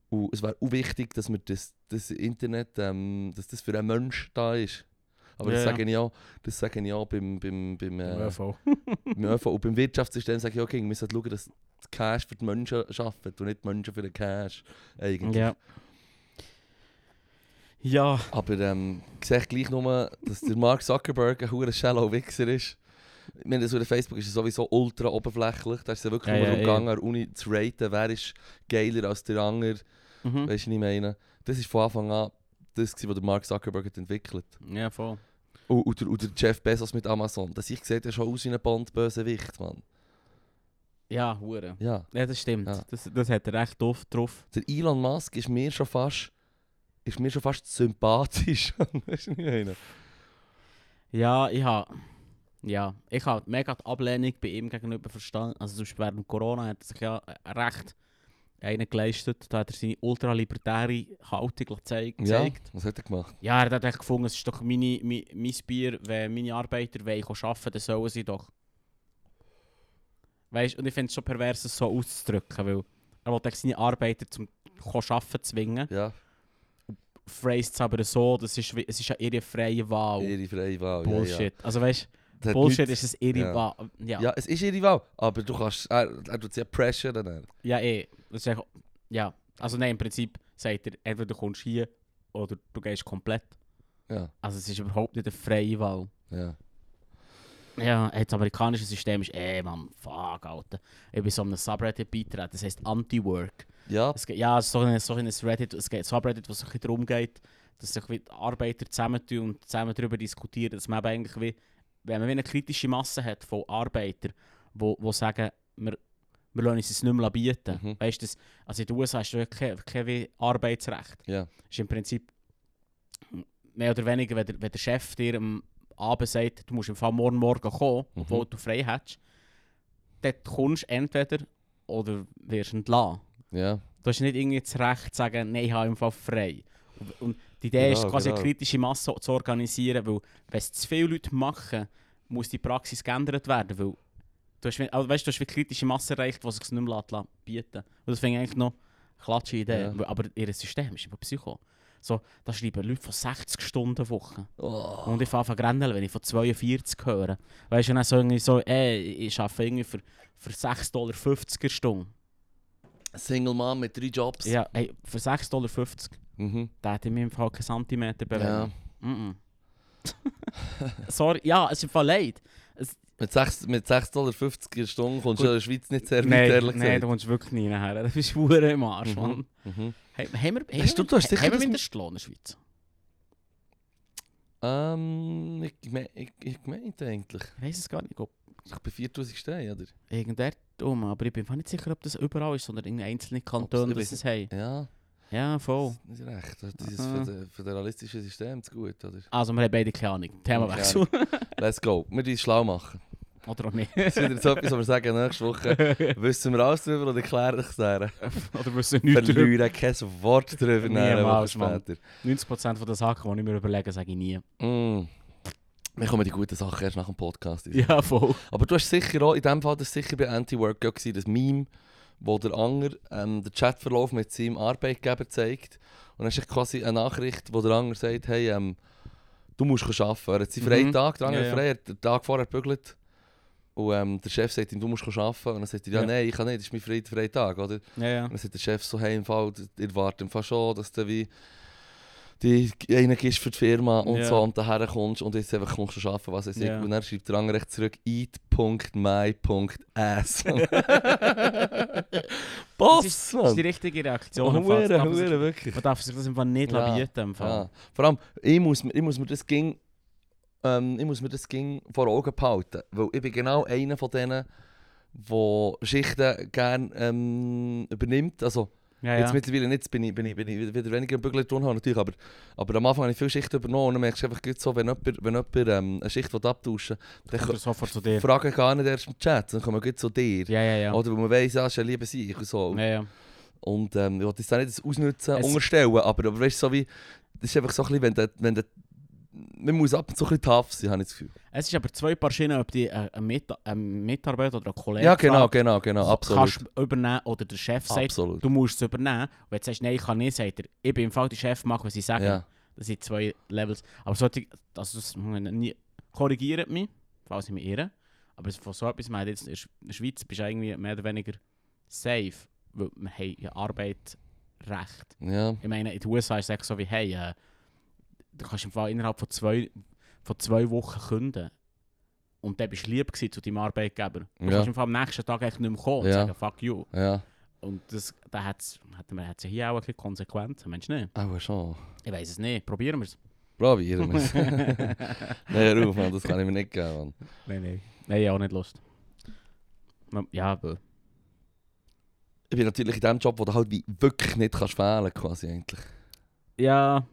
S2: Und es wäre auch wichtig, dass wir das, das Internet, ähm, dass das für einen Mensch da ist. Aber das
S1: Ja, ja.
S2: sage ich auch, das sage ich auch beim, beim, beim, äh,
S1: Ja, voll.
S2: beim ÖV. Und beim Wirtschaftssystem sage ich, okay, wir müssen schauen, dass das Cash für die Menschen arbeitet und nicht die Menschen für den Cash. Eigentlich.
S1: Ja. Ja.
S2: Aber ähm, ich sehe gleich nur, dass der Mark Zuckerberg ein hoher shallow Wichser ist. Ich meine, so auf Facebook ist es sowieso ultra oberflächlich. Da ist es ja wirklich
S1: Ja,
S2: nur
S1: ja,
S2: darum
S1: ja.
S2: gegangen, an der Uni zu raten, wer ist geiler als der andere.
S1: Mhm.
S2: Weißt du, was ich meine? Das ist von Anfang an das, was der Mark Zuckerberg hat entwickelt
S1: Ja, voll.
S2: Und, und, der, und der Jeff Bezos mit Amazon. Das ich sehe, der schon aus wie ein Bond-Bösewicht, Mann.
S1: Ja, hure.
S2: Ja.
S1: Ja, das stimmt.
S2: Ja.
S1: Das, das hat er echt oft drauf.
S2: Der Elon Musk ist mir schon fast, ist mir schon fast sympathisch. weißt du, was ich meine?
S1: Ja, ich habe... Ja, ich habe mega die Ablehnung bei ihm gegenüber verstanden. Also zum Beispiel während Corona hat er sich ja recht einen geleistet. Da hat er seine ultralibertäre Haltung gezeigt.
S2: Ja,
S1: gezeigt.
S2: was hat er gemacht?
S1: Ja, er hat echt gefunden, es ist doch meine, mein, mein Bier, wenn meine Arbeiter wollen arbeiten, dann sollen sie doch. Weißt und ich finde es schon pervers, es so auszudrücken, weil er eigentlich seine Arbeiter zum arbeiten zwingen.
S2: Ja,
S1: Phrased es aber so, das ist, es ist ja ihre freie Wahl.
S2: ihre freie Wahl. ja, ja.
S1: Bullshit. Also weißt
S2: hat
S1: Bullshit
S2: nichts-
S1: ist es ihre
S2: ja.
S1: Wahl. Ja,
S2: Ja, es ist ihre Wahl, aber du kannst, er, er tut sie ja pressure dann.
S1: ja eh. Das ist ja. Also nein, im Prinzip sagt er, entweder du kommst hier oder du gehst komplett.
S2: Ja,
S1: Also es ist überhaupt nicht eine freie Wahl.
S2: ja.
S1: Ja, das amerikanische System ist, eh man, fuck, Alter. Ich bin so einem Subreddit beitreten, das heisst Anti-Work.
S2: Ja,
S1: Es geht, ja, so ein, so ein Reddit, es geht Subreddit, wo es ein bisschen darum geht, dass sich die Arbeiter zusammentun und zusammen darüber diskutieren, dass man eigentlich wie, wenn man eine kritische Masse hat von Arbeitern, wo, wo sagen, wir, wir lassen uns es nicht mehr bieten.
S2: Mhm.
S1: Weißt du, das- also in den USA hast du ja kein, kein Arbeitsrecht.
S2: ja,
S1: ist im Prinzip mehr oder weniger, wenn der, wenn der Chef dir am Abend sagt, du musst im Fall morgen morgen kommen,
S2: Mhm.
S1: obwohl du frei hättest, dann kommst du entweder oder wirst entlassen.
S2: ja.
S1: Du hast nicht irgendwie das Recht zu sagen, nein, ich habe im Fall frei. Und, und die Idee
S2: Genau,
S1: ist quasi
S2: genau.
S1: eine kritische Masse zu organisieren, weil wenn es zu viele Leute machen, muss die Praxis geändert werden, weil du hast, also, weißt, du hast wie kritische Masse erreicht, die sich es nicht mehr lässt bieten Und das finde ich eigentlich noch eine klatsche Idee.
S2: Ja.
S1: Aber ihr System ist einfach Psycho. So, da schreiben Leute von 60 Stunden Woche.
S2: Oh.
S1: Und ich fange an zu grendeln, wenn ich von 42 höre. Weißt du, dann so irgendwie so, ey, ich arbeite irgendwie für, für 6,50 Dollar eine Stunde.
S2: Single Mom mit drei Jobs.
S1: Ja, hey, für 6,50 Dollar,
S2: Mhm.
S1: da hätte ich mir im Fall keinen Zentimeter bewegt.
S2: ja.
S1: Mm -mm. Sorry, ja, es ist im Fall leid.
S2: Mit 6 mit 6,50 Dollar die Stunde kommst du in der Schweiz nicht sehr weit,
S1: Nein,
S2: ehrlich
S1: nein, du
S2: gesagt.
S1: kommst wirklich nie nachher. Das ist im Arsch,
S2: Mhm.
S1: Mann.
S2: Mhm.
S1: Hey, haben wir, haben
S2: Hast du- du hast sicher
S1: haben wir
S2: das-
S1: Mindestlohn in der Schweiz?
S2: Ähm, ich, ich, ich meinte eigentlich.
S1: Ich weiß es gar nicht. Ob
S2: Ich bin 4000 Steine, oder?
S1: irgendwer um, aber ich bin mir nicht sicher, ob das überall ist, sondern in einzelnen Kantonen, dass es haben.
S2: Ja,
S1: Ja, voll.
S2: das ist recht. Das ist
S1: Aha.
S2: föder- föderalistische System zu gut, oder?
S1: Also, wir haben beide keine Ahnung. Themawechsel.
S2: Let's go. Wir uns schlau machen.
S1: Oder auch nicht.
S2: Das ist wieder so etwas, was wir sagen, nächste Woche wissen wir alles drüber oder erklären ich es.
S1: Oder wissen nichts drüber.
S2: Verlieren kein Wort drüber Woche
S1: Niemals, Mann.
S2: später.
S1: 90% von den Sachen, die ich mir überlege, sage ich nie.
S2: Mm. Wir kommen die guten Sachen erst nach dem Podcast.
S1: Ja, voll.
S2: Aber du hast sicher auch, in dem Fall, das sicher bei Anti-Work ja gewesen, das Meme, wo der Anger ähm, den Chatverlauf mit seinem Arbeitgeber zeigt. Und dann ist quasi eine Nachricht, wo der Anger sagt, hey, ähm, du musst arbeiten. Er hat seinen freien
S1: Mhm.
S2: Tag, der Anger
S1: Ja, ja.
S2: frei, den Tag vorher gebügelt. Und ähm, der Chef sagt ihm, du musst arbeiten. Und dann sagt er, ja,
S1: Ja.
S2: nein, ich kann nicht, das ist mein freier, Tag. Oder?
S1: Ja, ja.
S2: Und dann sagt der Chef so, hey, im Fall, ihr wartet im Fall schon, dass du wie die einen gibst für die Firma und
S1: Ja.
S2: so und daher kommst und jetzt einfach kommst du arbeiten, was ich.
S1: Ja.
S2: Und dann schreibt der andere zurück, eat.my.ass. Boss,
S1: Das ist, das ist die richtige Reaktion.
S2: Hure,
S1: darf sich-
S2: hure, wirklich.
S1: Man darf sich das einfach nicht
S2: Ja.
S1: bieten. Im Fall.
S2: Ja. Vor allem, ich muss, mir- ich muss mir das ging, ähm, ich muss mir das ging vor Augen behalten, weil ich bin genau einer von denen, der Schichten gerne ähm, übernimmt. Also,
S1: Ja, ja.
S2: Jetzt mittlerweile nicht, bin ich, bin ich, bin ich wieder weniger im Bügeln tun habe, natürlich, aber, aber am Anfang habe ich viel Schichten übernommen und dann merkst du einfach so, wenn jemand, wenn jemand ähm, eine Schicht abtauschen will, dann
S1: sofort zu dir.
S2: fragen gar nicht erst im Chat, dann kommen wir zu dir.
S1: Ja, ja, ja.
S2: Oder weil man weiss, ja, ist ein lieber sich und so.
S1: ja, ja.
S2: Und ähm, ich will das auch nicht Ausnutzen
S1: Es-
S2: unterstellen, aber, aber weißt du, so wie, das ist einfach so ein bisschen, wenn der, wenn der, man muss ab und zu ein bisschen tough sein, habe ich das Gefühl.
S1: Es ist aber zwei Paar Schienen, ob die äh, ein, Mit ein Mitarbeiter oder ein Kollege
S2: Ja, genau, genau, genau, absolut.
S1: kannst du übernehmen oder der Chef sagt,
S2: Absolut.
S1: du musst es übernehmen. Und wenn du sagst, nein, ich kann nicht, sagt er, ich bin im Fall der Chef, mach, was ich sage.
S2: Ja,
S1: Das sind zwei Levels. Aber solche, also das, nie, korrigiert mich, falls ich mich irre. Aber von so etwas, meine jetzt in der Schweiz bist du irgendwie mehr oder weniger safe, weil wir haben ja Arbeit recht.
S2: ja,
S1: Ich meine, in den USA ist es so wie, hey, äh, du kannst im Fall innerhalb von zwei, von zwei Wochen künden. Und dann bist du lieb zu deinem Arbeitgeber. Du
S2: Ja.
S1: kannst im Fall am nächsten Tag echt nicht mehr kommen und
S2: Ja.
S1: sagen, fuck you.
S2: ja.
S1: Und das, da hat's, hat man hat's ja hier auch ein bisschen Konsequenzen, Mensch nicht?
S2: Aber schon.
S1: Ich weiß es nicht, probieren wir es.
S2: Probieren wir es. Nein, hör auf, Mann, das kann ich mir nicht geben, Mann.
S1: Nein, nein. Nein, auch nicht Lust. Ja, aber...
S2: Ich bin natürlich in dem Job, wo du halt wie wirklich nicht kannst fehlen quasi eigentlich.
S1: Ja,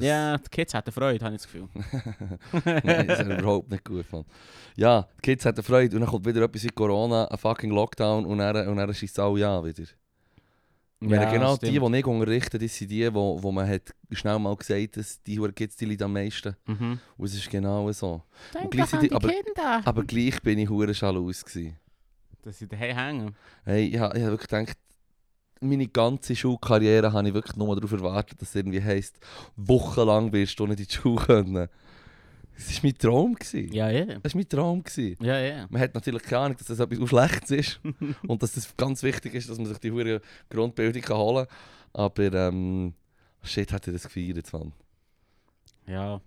S1: ja, die Kids hätten Freude, habe ich das Gefühl.
S2: Nein, das ist überhaupt nicht gut, Mann. Ja, die Kids hatten Freude und dann kommt wieder etwas wie Corona, ein fucking Lockdown und dann, und dann schießt es alle an wieder. Meine, genau die, die ich unterrichte, das sind die, wo, wo man hat schnell mal gesagt dass die Huren Kids die leiden am meisten.
S1: Mhm.
S2: Und es ist genau so.
S1: Denk doch an die
S2: aber-
S1: Kinder!
S2: Aber gleich bin ich hure schalus gewesen.
S1: Dass sie daheim hängen.
S2: Hey, ich habe hab wirklich gedacht, meine ganze Schulkarriere habe ich wirklich nur darauf erwartet, dass es irgendwie heisst, wochenlang wirst du nicht in die Schule können. Das war mein Traum. Gewesen.
S1: Ja, ja.
S2: Das war mein Traum. Gewesen.
S1: Ja, ja.
S2: Man hat natürlich keine Ahnung, dass das etwas Schlechtes ist und dass es ganz wichtig ist, dass man sich die hure Grundbildung kann holen kann. Aber ähm, shit, hat ich das gefeiert, Mann.
S1: Ja.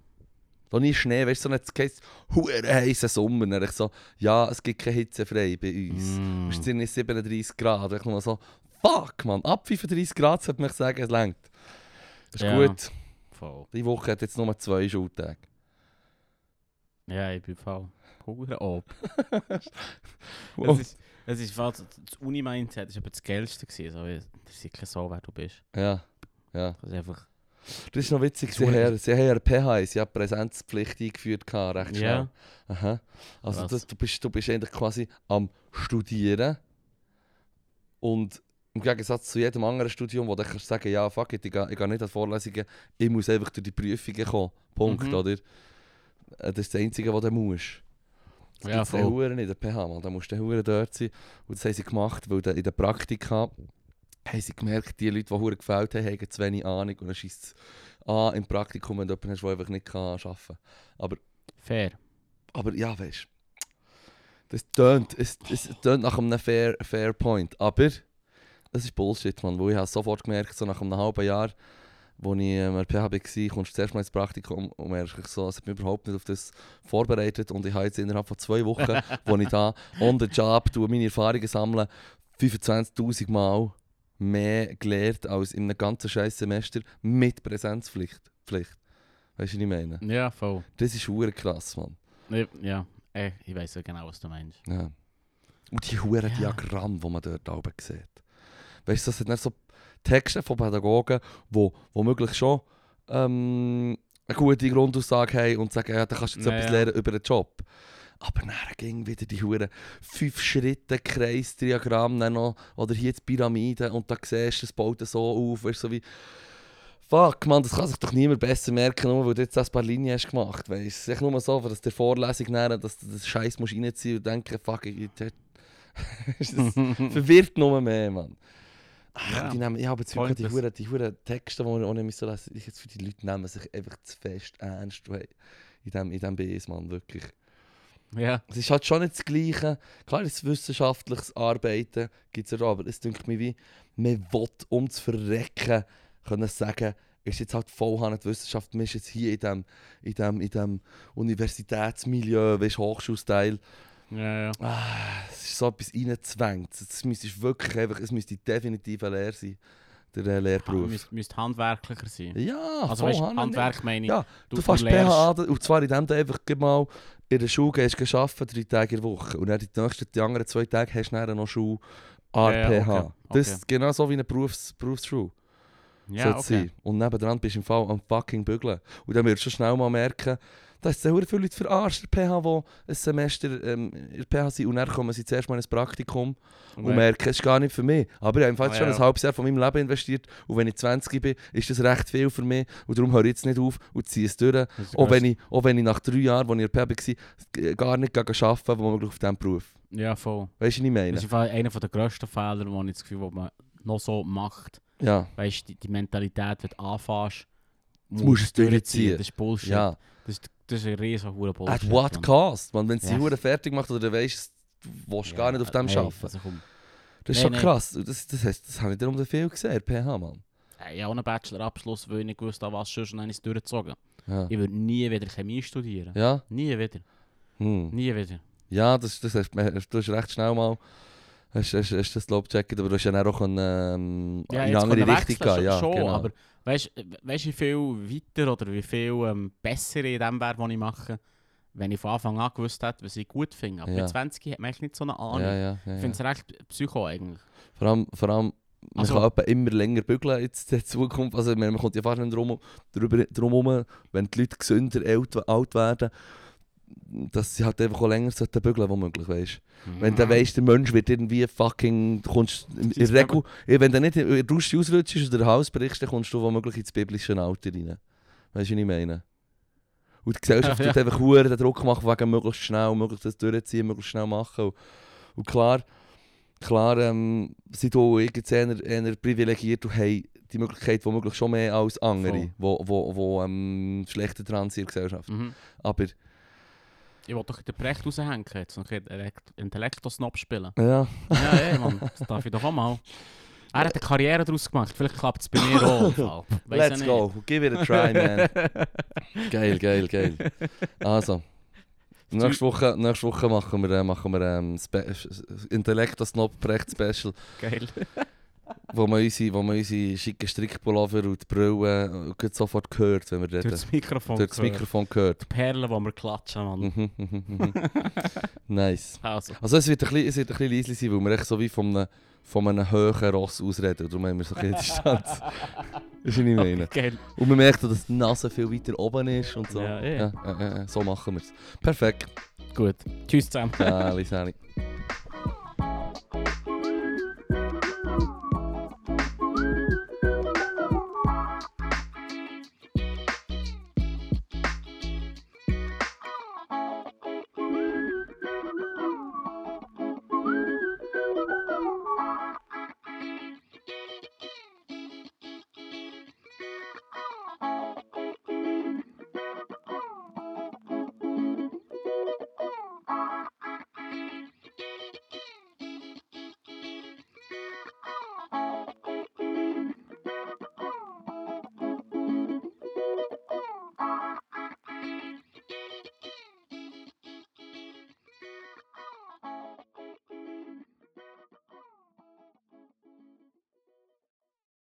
S2: Da nie Schnee, weißt du, so nicht geheißen, hure heißer Sommer. Dann ich so, ja, es gibt keine Hitze frei bei uns.
S1: Mm.
S2: Es sind nicht 37 Grad. Ich nur so, fuck, man, ab 35 Grad sollte man sagen, es längt. Das ist
S1: Ja.
S2: gut.
S1: Voll.
S2: Die Woche hat jetzt nur zwei Schultage.
S1: Ja, ich bin voll. Hure ob.
S2: Wow.
S1: Es ist, es ist voll, das Uni-Mindset ist aber das Geilste gewesen. So, wie- das ist sicher so, wer du bist.
S2: Ja, ja.
S1: Das ist einfach...
S2: Das ist noch witzig. Sie, haben, sie haben PH, sie haben Präsenzpflicht eingeführt, gehabt, recht schnell.
S1: Ja.
S2: Aha. Also das, du, bist, du bist eigentlich quasi am Studieren und im Gegensatz zu jedem anderen Studium, wo du kannst sagen, ja fuck it, ich gehe, ich gehe nicht an Vorlesungen, ich muss einfach durch die Prüfungen kommen. Punkt,
S1: Mhm.
S2: oder? Das ist das Einzige, was du musst. Das
S1: Ja,
S2: gibt's den
S1: voll.
S2: Huren in der PH, man. da musst du Huren dort sein. Und das haben sie gemacht, weil in der Praktika haben sie gemerkt, die Leute, die Huren gefällt haben, haben zu wenig Ahnung und dann schießt es an im Praktikum, wenn du jemanden hast, der einfach nicht kann arbeiten kann.
S1: Fair.
S2: Aber ja, weißt du, das tönt, es, es tönt nach einem fair, fair Point. Aber das ist Bullshit, man. Weil ich habe sofort gemerkt, so nach einem halben Jahr, wo ich ähm, an der PH war, kommst du zuerst mal ins Praktikum und merkst so, es hat mich überhaupt nicht auf das vorbereitet. Und ich habe jetzt innerhalb von zwei Wochen, wo ich da on the job meine Erfahrungen sammeln, 25'000 Mal mehr gelernt als in einem ganzen scheiß Semester mit Präsenzpflicht. Pflicht. Weißt du, was ich meine?
S1: Ja, voll.
S2: Das ist hure krass, man.
S1: Ja, äh, ich weiß ja genau, was du meinst.
S2: Ja. Und die huren
S1: Ja.
S2: Diagramme, die man dort oben sieht. Weißt du, das sind dann so Texte von Pädagogen, die womöglich schon ähm, eine gute Grundaussage haben und sagen, ja, da kannst du jetzt
S1: Ja,
S2: etwas lernen über den Job. Aber dann ging wieder die huren fünf Schritte Kreisdiagramm noch, oder hier die Pyramide und da siehst du, es baut so auf, weißt so wie Fuck, man, das kann sich doch niemand besser merken, nur weil du jetzt das paar Linien hast gemacht, du. Es ist nur so, dass der Vorlesung näher, dass du das Scheiß musst reinziehen und denken, fuck, ich, ich, das verwirrt nur mehr, Mann. Ach,
S1: Ja.
S2: die nehmen, ich habe jetzt wirklich die huren, die huren Texte, die ich nicht so lesen, ich jetzt für die Leute nehmen sich einfach zu fest ernst, hey, in dem, in dem BS, Mann, wirklich.
S1: Ja.
S2: Es ist halt schon nicht das Gleiche. Klar, das wissenschaftliches Arbeiten gibt es ja auch, aber es denkt mir wie, man will um zu verrecken, können sagen, ist jetzt halt voll die Wissenschaft. Man ist jetzt hier in diesem in dem, in dem Universitätsmilieu, weißt du, Hochschulstyle.
S1: Ja, ja.
S2: Ah, es ist so etwas reingezwängt. Es müsste wirklich einfach, es müsste definitiv eine Lehre sein, der äh, Lehrberuf.
S1: Müsste müsst handwerklicher sein.
S2: Ja,
S1: Also weißt, Handwerk meine ich.
S2: Ja, Du,
S1: du
S2: fährst PH an, und zwar indem du einfach mal in der Schule gehst, gehst arbeiten, drei Tage in der Woche. Und dann die nächsten, die anderen zwei Tage hast du dann noch Schule an
S1: Ja,
S2: PH.
S1: okay,
S2: Das
S1: okay.
S2: ist genau so wie eine Berufs Berufsschule.
S1: Ja, okay.
S2: sein. Und nebendran bist du im Fall am fucking Bügeln. Und dann wirst du schnell mal merken, dass es sehr viele Leute verarscht, PH, die ein Semester ähm, in der PH sind und dann kommen sie zuerst mal in ein Praktikum und
S1: Okay.
S2: merken, es ist gar nicht für mich. Aber ich habe fast
S1: Ah,
S2: schon
S1: ja.
S2: ein halbes Jahr von meinem Leben investiert und wenn ich 20 bin, ist das recht viel für mich und darum höre ich jetzt nicht auf und ziehe es durch.
S1: Ist
S2: Auch wenn, ich, auch wenn ich nach drei Jahren, als ich in der PH war, gar nicht arbeiten womöglich auf diesem Beruf.
S1: Ja, voll.
S2: Weißt du, was ich meine?
S1: Das ist einer der grössten Fehler, wo ich das Gefühl habe, man noch so macht.
S2: Ja,
S1: Weißt du, die, die Mentalität, wenn du
S2: Jetzt musst du es durchziehen.
S1: Das ist Bullshit.
S2: ja.
S1: Das, ist, das ist ein riesen hoher Bullshit.
S2: At what
S1: Mann.
S2: cost? Man, wenn sie
S1: Ja.
S2: Hure fertig macht oder du weißt, du willst gar nicht auf dem
S1: hey,
S2: arbeiten.
S1: Also.
S2: Das ist schon
S1: nee.
S2: krass. Das, das, heisst, das habe ich darum viel gesehen, PH, Mann.
S1: Hey, Ich habe einen Bachelorabschluss, weil ich nicht gewusst habe, was sonst, und dann ich es durchgezogen.
S2: Ja.
S1: Ich würde nie wieder Chemie studieren.
S2: Ja?
S1: Nie wieder.
S2: Hm.
S1: Nie wieder.
S2: Ja, das, das hast, du hast recht schnell mal hast, hast, hast das Lob gecheckt, aber du hast ja dann auch eine, ähm, in eine andere
S1: können
S2: Richtung gehen. Ja,
S1: schon,
S2: genau.
S1: aber weißt du, wie viel weiter oder wie viel ähm, besser in dem wäre, was ich mache, wenn ich von Anfang an gewusst hätte, was ich gut finde. Aber
S2: Ja.
S1: mit 20 hat man eigentlich nicht so eine Ahnung.
S2: ja, ja, ja,
S1: Ich
S2: ja.
S1: finde es recht psycho eigentlich.
S2: Vor allem, vor allem man
S1: Also-
S2: kann immer länger bügeln jetzt in der Zukunft. Also, man kommt ja fast nicht drum, drüber, drum herum, wenn die Leute gesünder alt, alt werden, dass sie halt einfach auch länger sollten bügeln, womöglich, weißt Wenn du weißt, der Mensch wird irgendwie fucking, kommst in Regel, wenn du nicht in der Dusche ausrutschst oder den Hals brichst, dann kommst du womöglich ins biblische Alter rein. Weißt du, was ich meine? Und die Gesellschaft
S1: Ja,
S2: tut
S1: ja.
S2: einfach hure den Druck machen, wegen möglichst schnell, möglichst das durchziehen, möglichst schnell machen. Und, und klar, klar ähm, sind auch eher, eher privilegiert und haben die Möglichkeit womöglich schon mehr als andere,
S1: Voll.
S2: wo, wo, wo ähm, schlechter dran sind in der Gesellschaft.
S1: Mhm.
S2: Aber
S1: Ich wollte doch den Brecht raushängen, jetzt noch ein Intellekto-Snob spielen.
S2: ja,
S1: ja, ey, Mann, das darf ich doch auch mal. Er hat eine Karriere daraus gemacht, vielleicht klappt es bei mir auch. ja
S2: let's go, give it a try, man. geil, geil, geil. Also, nächste Woche, nächste Woche machen wir, äh, machen wir ähm, Spe Intellekto Snob Brecht Special,
S1: Geil.
S2: Wo man unsere, wo man unsere schicken Strickpullover und die Brille äh, sofort hört, wenn wir
S1: Durch
S2: reden.
S1: das Mikrofon.
S2: Durch das
S1: gehört.
S2: Mikrofon gehört.
S1: Die Perlen, die wir klatschen, Mann.
S2: Mhm, mhm, mhm. nice.
S1: Also,
S2: Also es wird ein bisschen, es wird ein bisschen leise sein, weil wir echt so wie von einem, von einem hohen Ross ausreden. Darum haben wir so ein bisschen Distanz. Das ist ich meine.
S1: geil.
S2: Und man merkt dass die Nase viel weiter oben ist und so.
S1: Ja, ja.
S2: ja, ja, ja, so machen wir es. Perfekt.
S1: Gut. Tschüss zusammen.
S2: Ja.